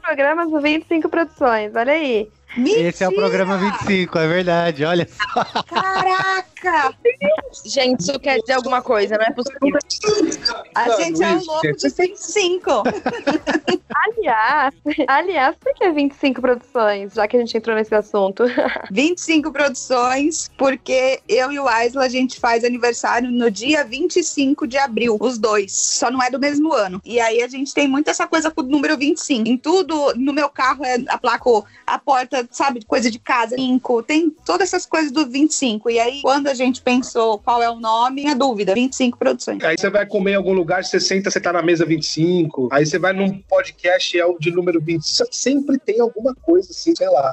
Speaker 6: programas e 25 produções, olha aí.
Speaker 7: Esse é o programa 25, é verdade, olha só.
Speaker 10: Caraca!
Speaker 9: Gente, isso quer dizer alguma coisa, não é possível.
Speaker 10: A gente é um louco de 25.
Speaker 6: Aliás, aliás, por que 25 produções, já que a gente entrou nesse assunto?
Speaker 10: 25 produções, porque eu e o Aisla a gente faz aniversário no dia 25 de abril, os dois. Só não é do mesmo ano. E aí a gente tem muito essa coisa com o número 25. Em tudo, no meu carro é a placa, a porta, sabe, coisa de casa, 5, tem todas essas coisas do 25. E aí, quando quando a gente pensou qual é o nome, minha dúvida, 25 produções.
Speaker 11: Aí você vai comer em algum lugar, você senta, você tá na mesa 25. Aí você vai num podcast, é o de número 20. Sempre tem alguma coisa assim, sei lá.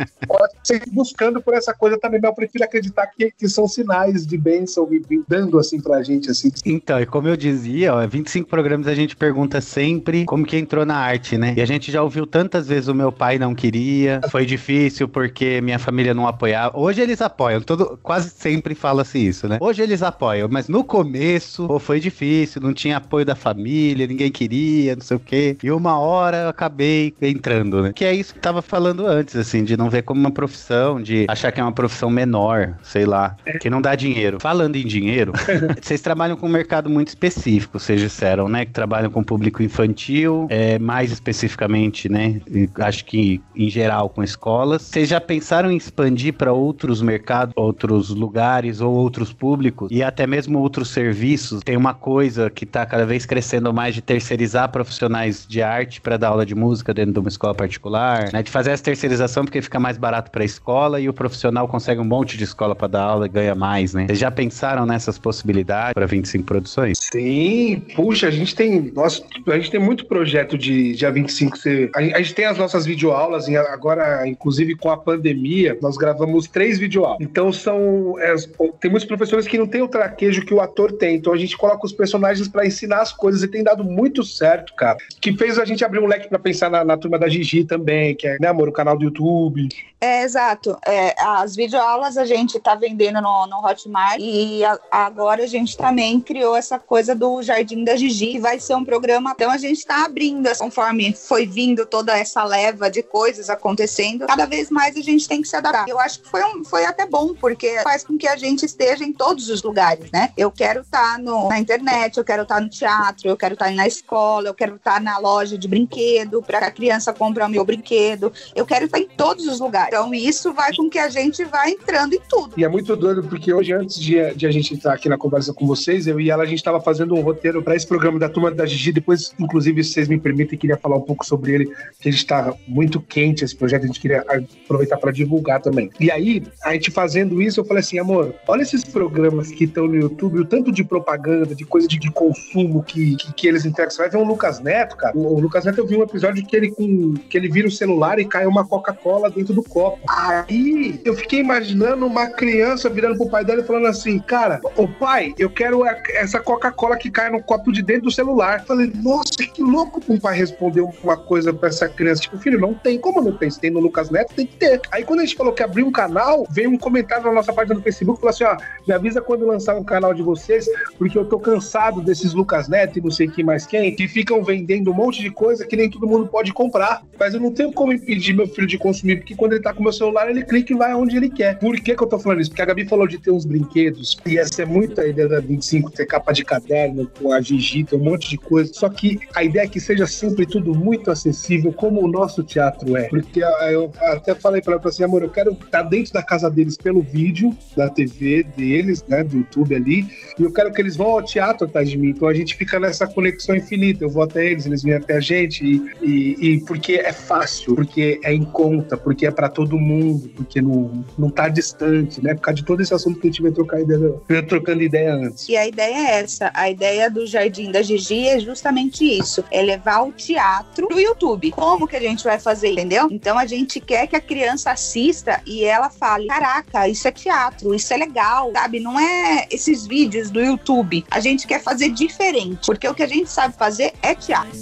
Speaker 11: Você buscando por essa coisa também, mas eu prefiro acreditar que, que são sinais de bênção e dando assim pra gente, assim.
Speaker 7: Então, e como eu dizia, ó, 25 programas a gente pergunta sempre como que entrou na arte, né? E a gente já ouviu tantas vezes o meu pai não queria, foi difícil porque minha família não apoiava. Hoje eles apoiam, todo, quase sempre fala-se isso, né? Hoje eles apoiam, mas no começo pô, foi difícil, não tinha apoio da família, ninguém queria, não sei o quê. E uma hora eu acabei entrando, né? Que é isso que tava falando antes, assim, de não ver como uma profissão, de achar que é uma profissão menor, sei lá, que não dá dinheiro. Falando em dinheiro, vocês trabalham com um mercado muito específico, vocês disseram, né? Que trabalham com público infantil, é, mais especificamente, né? Acho que em geral com escolas. Vocês já pensaram em expandir para outros mercados, outros lugares ou outros públicos e até mesmo outros serviços? Tem uma coisa que está cada vez crescendo mais de terceirizar profissionais de arte para dar aula de música dentro de uma escola particular, né? De fazer essa terceirização porque fica mais barato para a escola e o profissional consegue um monte de escola para dar aula e ganha mais, né? Vocês já pensaram nessas possibilidades para 25 produções?
Speaker 11: Sim, puxa, a gente tem. Nossa, a gente tem muito projeto de dia 25. Você, a, a gente tem as nossas videoaulas, agora, inclusive com a pandemia, nós gravamos três videoaulas. Então são. é, tem muitos professores que não têm o traquejo que o ator tem. Então a gente coloca os personagens para ensinar as coisas e tem dado muito certo, cara. Que fez a gente abrir um leque para pensar na, na turma da Gigi também, que é, né, amor, o canal do YouTube.
Speaker 10: É, exato. É, as videoaulas a gente tá vendendo no, no Hotmart e a- agora a gente também criou essa coisa do Jardim da Gigi, que vai ser um programa. Então a gente tá abrindo, conforme foi vindo toda essa leva de coisas acontecendo, cada vez mais a gente tem que se adaptar. Eu acho que foi, um, foi até bom, porque faz com que a gente esteja em todos os lugares, né? Eu quero estar na internet, eu quero estar no teatro, eu quero estar na escola, eu quero estar na loja de brinquedo, para a criança compre o meu brinquedo. Eu quero estar em todos os lugares. Então isso vai com que a gente vá entrando em tudo.
Speaker 11: E é muito doido, porque hoje, antes de, de a gente entrar aqui na conversa com vocês, eu e ela, a gente estava fazendo um roteiro para esse programa da Turma da Gigi. Depois, inclusive, se vocês me permitem, queria falar um pouco sobre ele, que a gente está muito quente esse projeto, a gente queria aproveitar para divulgar também. E aí, a gente fazendo isso, eu falei assim, amor, olha esses programas que estão no YouTube, o tanto de propaganda, de coisa de, de consumo que, que, que eles entregam. Você vai ver um Lucas Neto, cara. O, o Lucas Neto, eu vi um episódio que ele, com, que ele vira o celular e cai uma Coca-Cola dentro do copo. Aí, eu fiquei imaginando uma criança virando pro pai dela e falando assim, cara, ô pai, eu quero essa Coca-Cola que cai no copo de dentro do celular. Eu falei, nossa, que louco um pai responder uma coisa pra essa criança. Tipo, filho, não tem. Como não tem? Se tem no Lucas Neto, tem que ter. Aí quando a gente falou que abriu um canal, veio um comentário na nossa página do Facebook, falou assim, ó, me avisa quando lançar um canal de vocês, porque eu tô cansado desses Lucas Neto e não sei quem mais quem, que ficam vendendo um monte de coisa que nem todo mundo pode comprar. Mas eu não tenho como impedir meu filho de consumir, porque quando ele tá com meu celular, ele clica e vai onde ele quer. Por que que eu tô falando isso? Porque a Gabi falou de ter uns brinquedos, e essa é muito a ideia da 25, ter capa de caderno, com a Gigi, um monte de coisa. Só que a ideia é que seja sempre tudo muito acessível, como o nosso teatro é. Porque ah, eu até falei pra ela assim, amor, eu quero estar dentro da casa deles pelo vídeo, da TV deles, né, do YouTube ali, e eu quero que eles vão ao teatro atrás de mim. Então a gente fica nessa conexão infinita. Eu vou até eles, eles vêm até a gente, e, e, e porque é fácil, porque é em conta, porque é pra todo mundo, porque não, não tá distante, né? Por causa de todo esse assunto que a gente veio trocar ideia, trocando ideia antes.
Speaker 10: E a ideia é essa. A ideia do Jardim da Gigi é justamente isso: é levar o teatro pro YouTube. Como que a gente vai fazer, entendeu? Então a gente quer que a criança assista e ela fale: caraca, isso é teatro, isso é legal, sabe? Não é esses vídeos do YouTube. A gente quer fazer diferente, porque o que a gente sabe fazer é teatro.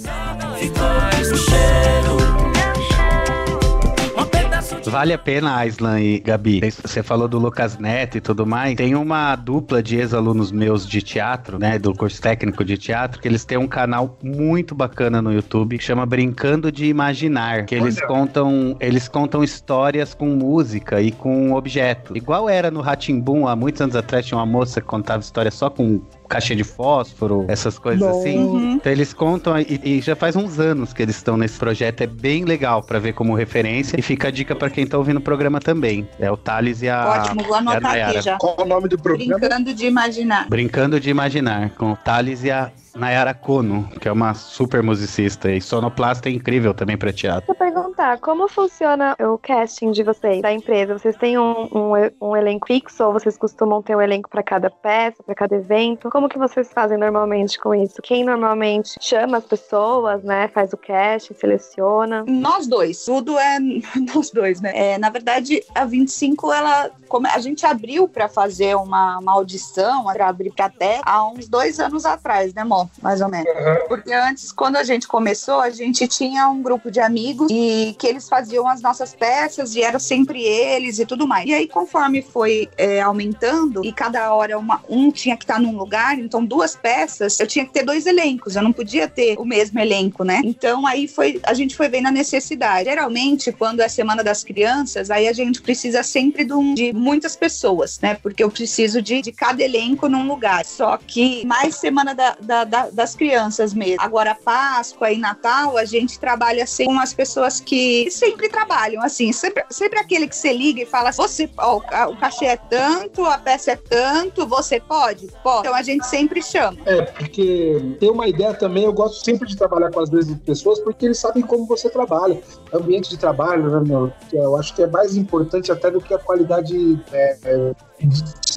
Speaker 7: Vale a pena, Aislan e Gabi. Você falou do Lucas Neto e tudo mais. Tem uma dupla de ex-alunos meus de teatro, né? Do curso técnico de teatro, que eles têm um canal muito bacana no YouTube que chama Brincando de Imaginar. Que eles
Speaker 11: Olha.
Speaker 7: contam, eles contam histórias com música e com objeto. Igual era no Ratimbum, há muitos anos atrás, tinha uma moça que contava história só com caixa de fósforo, essas coisas
Speaker 11: Não.
Speaker 7: assim.
Speaker 10: Uhum.
Speaker 7: Então eles contam e, e já faz uns anos que eles estão nesse projeto, é bem legal pra ver como referência e fica a dica pra quem tá ouvindo o programa também. É o Thales e a
Speaker 10: Ótimo, vou anotar aqui já.
Speaker 11: Qual o nome do programa?
Speaker 10: Brincando de imaginar.
Speaker 7: Brincando de imaginar com o Thales e a Nayara Kono, que é uma super musicista e sonoplasta é incrível também pra teatro.
Speaker 6: Vou perguntar, como funciona o casting de vocês, da empresa? Vocês têm um, um, um elenco fixo ou vocês costumam ter um elenco para cada peça, para cada evento? Como que vocês fazem normalmente com isso? Quem normalmente chama as pessoas, né? Faz o casting, seleciona?
Speaker 10: Nós dois. Tudo é nós dois, né? É, na verdade, a 25, ela. Como a gente abriu para fazer uma, uma audição, para abrir pra até há uns dois anos atrás, né, Mó? Mais ou menos. Porque antes, quando a gente começou, a gente tinha um grupo de amigos e que eles faziam as nossas peças e era sempre eles e tudo mais. E aí, conforme foi é, aumentando e cada hora uma, um tinha que estar num lugar, então duas peças, eu tinha que ter dois elencos, eu não podia ter o mesmo elenco, né? Então aí foi, a gente foi vendo a necessidade. Geralmente, quando é Semana das Crianças, aí a gente precisa sempre de, um, de muitas pessoas, né? Porque eu preciso de, de cada elenco num lugar. Só que mais Semana da, da, da, das Crianças mesmo. Agora, Páscoa e Natal, a gente trabalha assim com as pessoas que sempre trabalham, assim, sempre, sempre aquele que você liga e fala, você, ó, o cachê é tanto, a peça é tanto, você pode? Pode. Então a gente sempre chama.
Speaker 11: É, porque tem uma ideia também, eu gosto sempre de trabalhar com as mesmas pessoas, porque eles sabem como você trabalha. Ambiente de trabalho, né, meu? Eu acho que é mais importante até do que a qualidade é, é,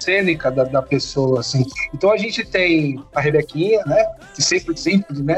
Speaker 11: cênica da, da, pessoa, assim. Então a gente tem a Rebequinha, né? Que sempre, sempre, né?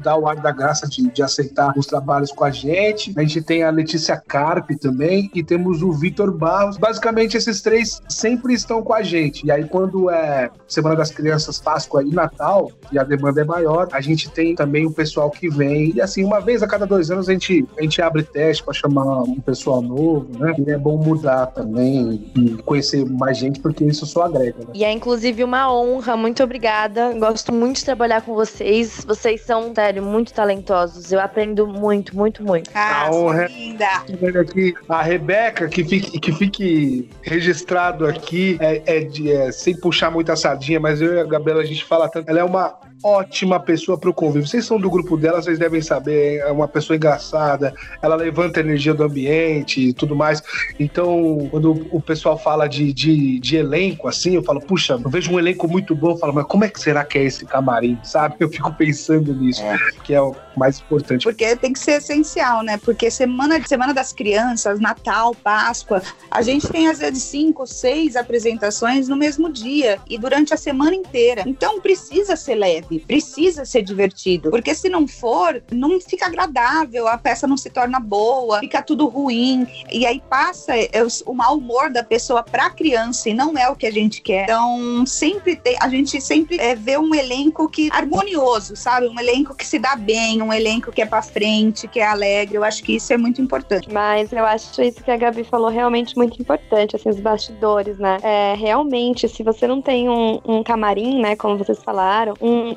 Speaker 11: Dá o ar da graça de, de aceitar os trabalhos com a gente. A gente tem a Letícia Carpe também e temos o Vitor Barros. Basicamente, esses três sempre estão com a gente. E aí, quando é Semana das Crianças, Páscoa e Natal, e a demanda é maior, a gente tem também o pessoal que vem. E assim, uma vez a cada dois anos a gente, a gente abre teste para chamar um pessoal novo, né? E é bom mudar também e conhecer mais gente, porque isso só agrega. Né?
Speaker 9: E é inclusive uma honra, muito obrigada. Gosto muito de trabalhar com vocês. Vocês são, sério, muito talentosos. Eu aprendo muito, muito, muito.
Speaker 10: Ah,
Speaker 11: a honra
Speaker 10: linda.
Speaker 11: é aqui a Rebeca, que fique, que fique registrado aqui, é, é, de, é, sem puxar muita sardinha, mas eu e a Gabriela a gente fala tanto. Ela é uma ótima pessoa para o convívio. Vocês são do grupo dela, vocês devem saber. É uma pessoa engraçada, ela levanta a energia do ambiente e tudo mais. Então, quando o pessoal fala de, de, de elenco, assim, eu falo, puxa, eu vejo um elenco muito bom, eu falo, mas como é que será que é esse camarim, sabe? Eu fico pensando nisso, é. que é o mais importante.
Speaker 10: Porque tem que ser essencial, né? Porque semana de semana das crianças, Natal, Páscoa, a gente tem às vezes cinco, seis apresentações no mesmo dia e durante a semana inteira. Então precisa ser leve, precisa ser divertido, porque se não for, não fica agradável, a peça não se torna boa, fica tudo ruim e aí passa o mau humor da pessoa para a criança e não é o que a gente quer. Então sempre tem, a gente sempre é, vê um elenco que harmonioso, sabe? Um elenco que se dá bem, um elenco que é para frente, que é alegre. Eu acho que isso é muito importante.
Speaker 6: Mas eu acho isso que a Gabi falou realmente muito importante, assim, os bastidores, né? É, realmente, se você não tem um, um camarim, né, como vocês falaram, um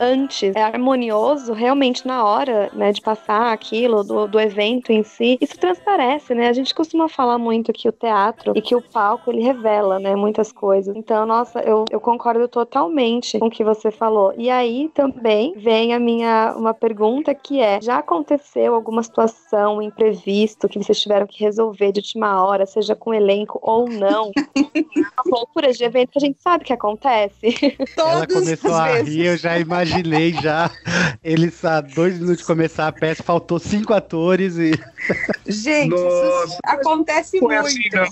Speaker 6: antes é harmonioso, realmente na hora, né, de passar aquilo, do, do evento em si, isso transparece, né? A gente costuma falar muito que o teatro e que o palco, ele revela, né, muitas coisas. Então, nossa, eu, eu concordo totalmente com o que você falou. E aí também vem a minha, uma pergunta que é, já aconteceu alguma situação, imprevisto, que vocês tiveram que resolver de última hora, seja com elenco ou não? loucura de evento que a gente sabe que acontece.
Speaker 7: Ela começou a rir, eu já imaginei imaginei já eles há dois minutos de começar a peça, faltou cinco atores e.
Speaker 10: Gente, Nossa, isso acontece muito. Assim,
Speaker 11: né?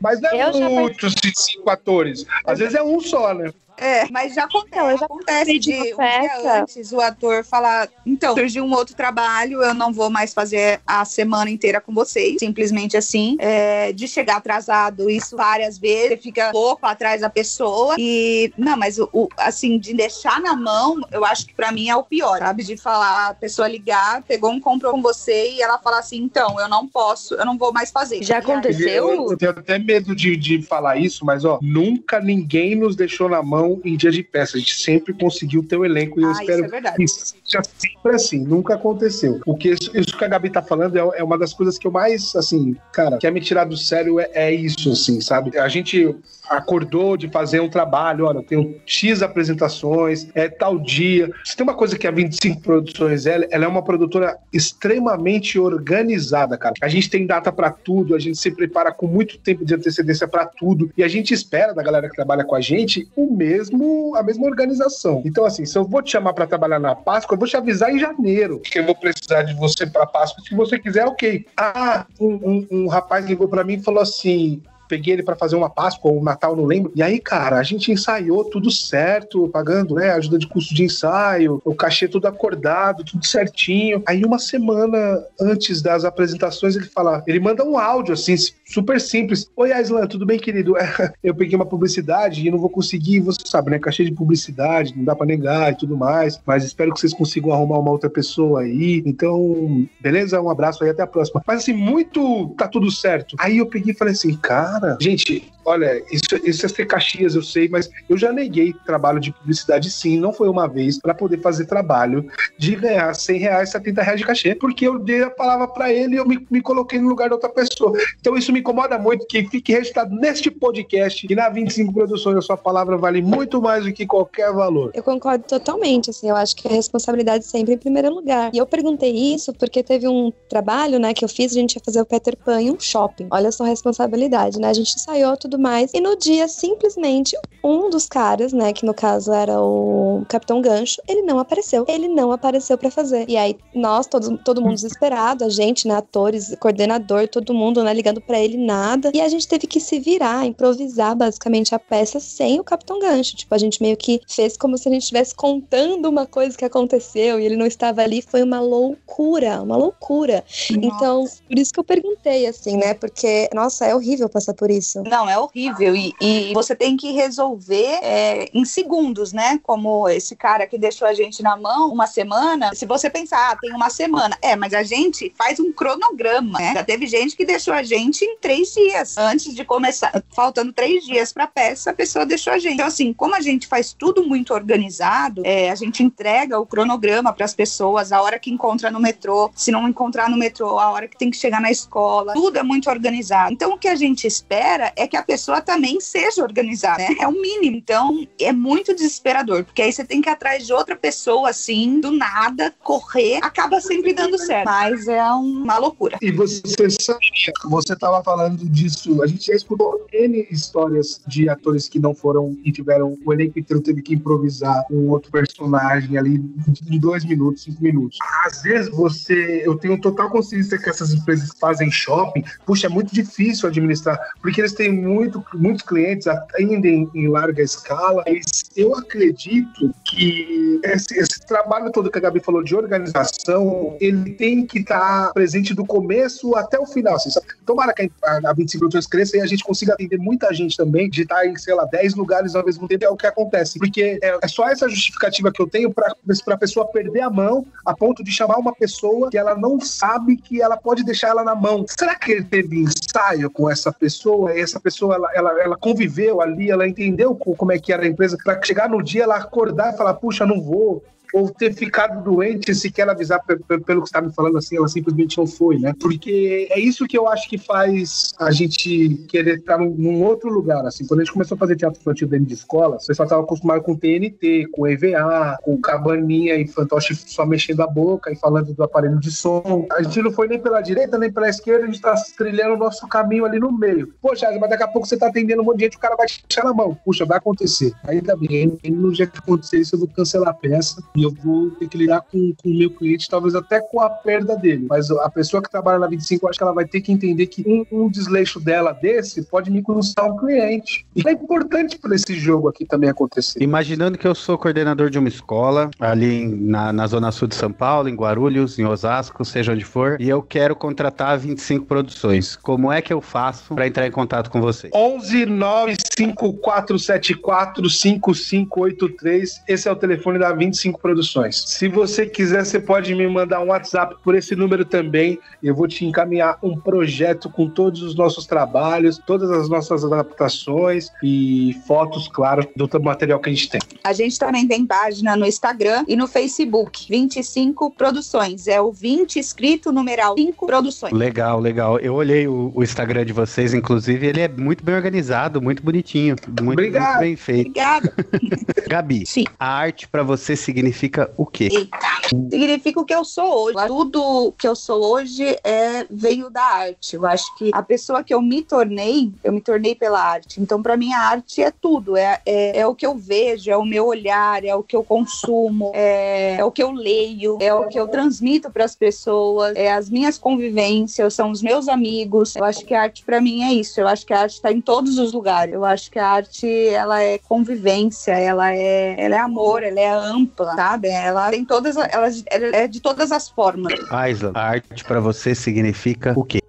Speaker 11: Mas não é muito já... cinco atores. Às vezes é um só, né?
Speaker 10: É, mas já acontece, já acontece de um dia antes o ator falar, então, surgiu um outro trabalho, eu não vou mais fazer a semana inteira com vocês, simplesmente assim, é, de chegar atrasado, isso várias vezes, você fica pouco atrás da pessoa e, não, mas o, o, assim, de deixar na mão, eu acho que para mim é o pior, sabe, de falar, a pessoa ligar, pegou um comprou com você e ela falar assim, então, eu não posso, eu não vou mais fazer.
Speaker 9: Já aconteceu?
Speaker 11: Eu, eu tenho até medo de, de falar isso, mas, ó, nunca ninguém nos deixou na mão em dia de peça. A gente sempre conseguiu ter o elenco e eu ah, espero
Speaker 10: isso é que
Speaker 11: seja sempre assim. Nunca aconteceu. O que isso, isso que a Gabi tá falando é, é, uma das coisas que eu mais, assim, cara, quer me tirar do sério é, é isso, assim, sabe? A gente acordou de fazer um trabalho, olha, tenho X apresentações, é tal dia. Se tem uma coisa que a 25 Produções é, ela é uma produtora extremamente organizada, cara. A gente tem data para tudo, a gente se prepara com muito tempo de antecedência para tudo e a gente espera da galera que trabalha com a gente o mesmo, a mesma organização. Então, assim, se eu vou te chamar para trabalhar na Páscoa, eu vou te avisar em janeiro que eu vou precisar de você para Páscoa. Se você quiser, ok. Ah, um, um, um rapaz ligou para mim e falou assim: peguei ele para fazer uma Páscoa ou um Natal, não lembro. E aí, cara, a gente ensaiou tudo certo, pagando, né, ajuda de custo de ensaio, o cachê tudo acordado, tudo certinho. Aí uma semana antes das apresentações ele fala, ele manda um áudio assim, super simples. Oi, Aislan, tudo bem, querido? Eu peguei uma publicidade e não vou conseguir, você sabe, né, cachê de publicidade, não dá para negar e tudo mais, mas espero que vocês consigam arrumar uma outra pessoa aí. Então, beleza? Um abraço aí, até a próxima. Mas assim, muito tá tudo certo. Aí eu peguei e falei assim, cara, cara, gente, olha, isso, isso é ser Caxias, eu sei, mas eu já neguei trabalho de publicidade sim, não foi uma vez, para poder fazer trabalho de ganhar 100 reais, 70 reais de cachê, porque eu dei a palavra para ele e eu me, me coloquei no lugar da outra pessoa. Então isso me incomoda muito, que fique registrado neste podcast e na 25 Produções a sua palavra vale muito mais do que qualquer valor.
Speaker 6: Eu concordo totalmente, assim, eu acho que a responsabilidade sempre em primeiro lugar. E eu perguntei isso porque teve um trabalho, né, que eu fiz, a gente ia fazer o Peter Pan em um shopping. Olha só a responsabilidade, né? A gente ensaiou tudo mais. E no dia, simplesmente, um dos caras, né, que no caso era o Capitão Gancho, ele não apareceu. Ele não apareceu para fazer. E aí, nós, todo, todo mundo desesperado, a gente, né, atores, coordenador, todo mundo, né, ligando para ele, nada. E a gente teve que se virar, improvisar basicamente a peça sem o Capitão Gancho. Tipo, a gente meio que fez como se a gente estivesse contando uma coisa que aconteceu e ele não estava ali. Foi uma loucura, uma loucura. Nossa. Então, por isso que eu perguntei, assim, né, porque, nossa, é horrível passar por isso.
Speaker 10: Não, é horrível. E, e você tem que resolver é, em segundos, né? Como esse cara que deixou a gente na mão uma semana. Se você pensar, ah, tem uma semana. É, mas a gente faz um cronograma, né? Já teve gente que deixou a gente em três dias. Antes de começar, faltando três dias pra peça, a pessoa deixou a gente. Então, assim, como a gente faz tudo muito organizado, é, a gente entrega o cronograma para as pessoas, a hora que encontra no metrô, se não encontrar no metrô, a hora que tem que chegar na escola, tudo é muito organizado. Então, o que a gente espera é que a pessoa também seja organizada, né? É o mínimo. Então, é muito desesperador, porque aí você tem que ir atrás de outra pessoa, assim, do nada, correr, acaba sempre dando certo. Mas é uma loucura.
Speaker 11: E você sabia, você estava falando disso, a gente já escutou N histórias de atores que não foram e tiveram, o elenco inteiro teve que improvisar um outro personagem ali de dois minutos, cinco minutos. Às vezes você, eu tenho total consciência que essas empresas fazem shopping, puxa, é muito difícil administrar, porque eles têm muito, muitos clientes ainda em, larga escala, mas eu acredito que esse, esse, trabalho todo que a Gabi falou de organização, ele tem que estar tá presente do começo até o final. Assim, Tomara que a, a 25 Produções cresça e a gente consiga atender muita gente também, de estar em, sei lá, 10 lugares ao mesmo tempo, é o que acontece. Porque é, é só essa justificativa que eu tenho para a pessoa perder a mão a ponto de chamar uma pessoa que ela não sabe que ela pode deixar ela na mão. Será que ele teve ensaio com essa pessoa? E essa pessoa, ela, ela, ela conviveu ali, ela entendeu como é que era a empresa, para chegar no dia ela acordar e falar, puxa, não vou, ou ter ficado doente sequer avisar pelo que está me falando assim, ela simplesmente não foi, né? Porque é isso que eu acho que faz a gente querer estar num, outro lugar, assim. Quando a gente começou a fazer teatro infantil dentro de escola, você só estava acostumado com TNT, com EVA, com cabaninha e fantoche só mexendo a boca e falando do aparelho de som. A gente não foi nem pela direita, nem pela esquerda, a gente está trilhando o nosso caminho ali no meio. Poxa, mas daqui a pouco você está atendendo um monte de gente, o cara vai te na mão. Puxa, vai acontecer. Ainda bem, no dia que acontecer isso, eu vou cancelar a peça e eu vou ter que lidar com, com o meu cliente, talvez até com a perda dele. Mas a pessoa que trabalha na 25, eu acho que ela vai ter que entender que um, um desleixo dela desse pode me custar um cliente. E é importante para esse jogo aqui também acontecer.
Speaker 7: Imaginando que eu sou coordenador de uma escola, ali na, na Zona Sul de São Paulo, em Guarulhos, em Osasco, seja onde for, e eu quero contratar 25 produções. Como é que eu faço para entrar em contato com vocês?
Speaker 11: 11 95474 5583. Esse é o telefone da 25 Produções Produções. Se você quiser, você pode me mandar um WhatsApp por esse número também. Eu vou te encaminhar um projeto com todos os nossos trabalhos, todas as nossas adaptações e fotos, claro, do material que a gente tem.
Speaker 10: A gente também tem página no Instagram e no Facebook. 25 Produções. É o 20 escrito numeral 5 Produções.
Speaker 7: Legal, legal. Eu olhei o, o Instagram de vocês, inclusive, ele é muito bem organizado, muito bonitinho, muito,
Speaker 11: Obrigado.
Speaker 7: muito bem feito.
Speaker 10: Obrigada.
Speaker 7: Gabi,
Speaker 10: Sim.
Speaker 7: a arte pra você significa o quê?
Speaker 10: Eita. Significa o que eu sou hoje. Tudo que eu sou hoje é veio da arte. Eu acho que a pessoa que eu me tornei, eu me tornei pela arte. Então, para mim, a arte é tudo. É, é, é o que eu vejo, é o meu olhar, é o que eu consumo, é, é o que eu leio, é o que eu transmito para as pessoas, é as minhas convivências, são os meus amigos. Eu acho que a arte para mim é isso. Eu acho que a arte está em todos os lugares. Eu acho que a arte ela é convivência, ela é, ela é amor, ela é ampla, sabe? Ela tem todas, ela, ela é de todas as formas.
Speaker 7: Aisla, a arte pra você significa o quê?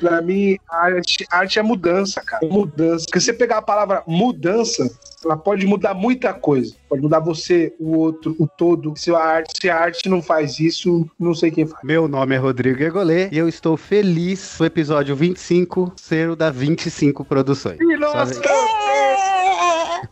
Speaker 11: Pra mim, a arte, a arte é mudança, cara. Mudança. Porque você pegar a palavra mudança, ela pode mudar muita coisa. Pode mudar você, o outro, o todo. Se a arte, se a arte não faz isso, não sei quem faz.
Speaker 7: Meu nome é Rodrigo Egolê e eu estou feliz no episódio 25 ser o da 25 Produções.
Speaker 11: Ih, nossa!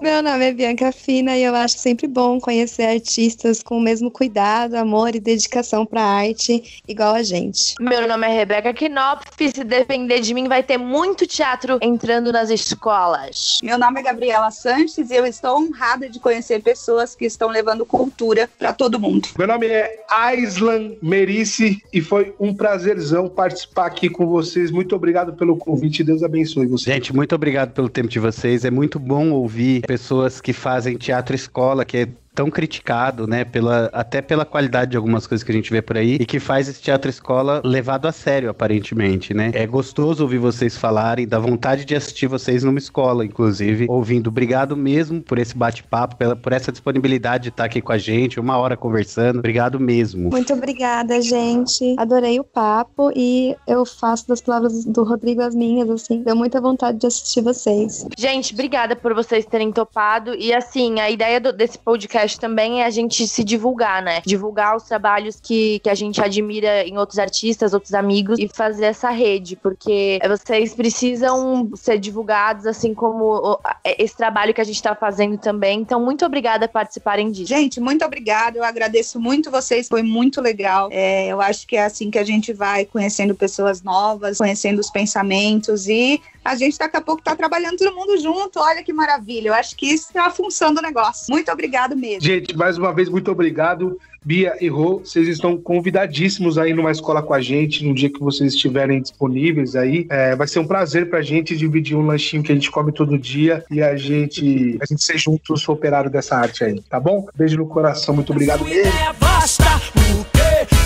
Speaker 12: Meu nome é Bianca Fina e eu acho sempre bom conhecer artistas com o mesmo cuidado, amor e dedicação pra arte, igual a gente.
Speaker 9: Meu nome é Rebeca Knopf. Se depender de mim, vai ter muito teatro entrando nas escolas.
Speaker 10: Meu nome é Gabriela Sanches e eu estou honrada de conhecer pessoas que estão levando cultura para todo mundo.
Speaker 11: Meu nome é Aislan Merice e foi um prazerzão participar aqui com vocês. Muito obrigado pelo convite. Deus abençoe vocês.
Speaker 7: Gente, muito obrigado pelo tempo de vocês. É muito bom ouvir pessoas que fazem teatro escola, que é tão criticado, né, pela, até pela qualidade de algumas coisas que a gente vê por aí, e que faz esse teatro escola levado a sério, aparentemente, né? É gostoso ouvir vocês falarem, dá vontade de assistir vocês numa escola, inclusive, ouvindo. Obrigado mesmo por esse bate-papo, pela- por essa disponibilidade de estar aqui com a gente, uma hora conversando. Obrigado mesmo.
Speaker 12: Muito obrigada, gente. Adorei o papo e eu faço das palavras do Rodrigo as minhas, assim. Deu muita vontade de assistir vocês.
Speaker 9: Gente, obrigada por vocês terem topado. E assim, a ideia do- desse podcast também é a gente se divulgar, né? Divulgar os trabalhos que, que a gente admira em outros artistas, outros amigos e fazer essa rede, porque vocês precisam ser divulgados, assim como esse trabalho que a gente tá fazendo também. Então, muito obrigada por participarem disso.
Speaker 10: Gente, muito obrigada. Eu agradeço muito vocês. Foi muito legal. É, eu acho que é assim que a gente vai conhecendo pessoas novas, conhecendo os pensamentos e a gente daqui a pouco tá trabalhando todo mundo junto. Olha que maravilha. Eu acho que isso é a função do negócio. Muito obrigado mesmo.
Speaker 11: Gente, mais uma vez, muito obrigado. Bia e Rô, vocês estão convidadíssimos aí numa escola com a gente, no dia que vocês estiverem disponíveis aí. É, vai ser um prazer pra gente dividir um lanchinho que a gente come todo dia e a gente, a gente ser juntos operário dessa arte aí, tá bom? Beijo no coração, muito obrigado mesmo.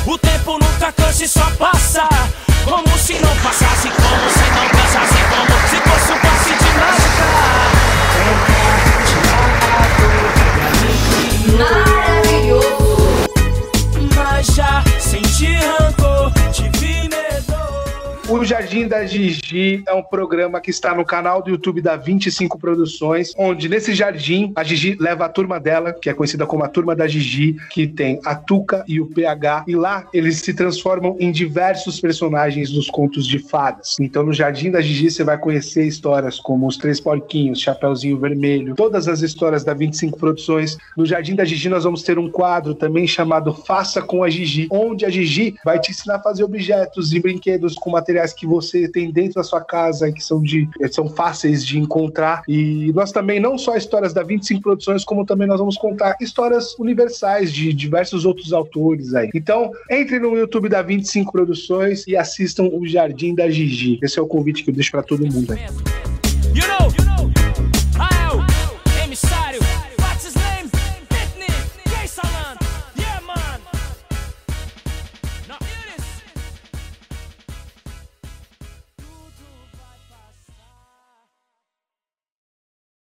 Speaker 8: o tempo nunca cansa e só passa Como se não passasse, como se não Como se fosse um passe de mágica
Speaker 11: O Jardim da Gigi é um programa que está no canal do YouTube da 25 Produções, onde nesse jardim a Gigi leva a turma dela, que é conhecida como a turma da Gigi, que tem a Tuca e o PH, e lá eles se transformam em diversos personagens dos contos de fadas. Então no Jardim da Gigi você vai conhecer histórias como Os Três Porquinhos, Chapeuzinho Vermelho, todas as histórias da 25 Produções. No Jardim da Gigi nós vamos ter um quadro também chamado Faça com a Gigi, onde a Gigi vai te ensinar a fazer objetos e brinquedos com materiais que você tem dentro da sua casa, que são, de, são fáceis de encontrar. E nós também, não só histórias da 25 Produções, como também nós vamos contar histórias universais de diversos outros autores aí. Então, entre no YouTube da 25 Produções e assistam o Jardim da Gigi. Esse é o convite que eu deixo para todo mundo aí.
Speaker 8: You know,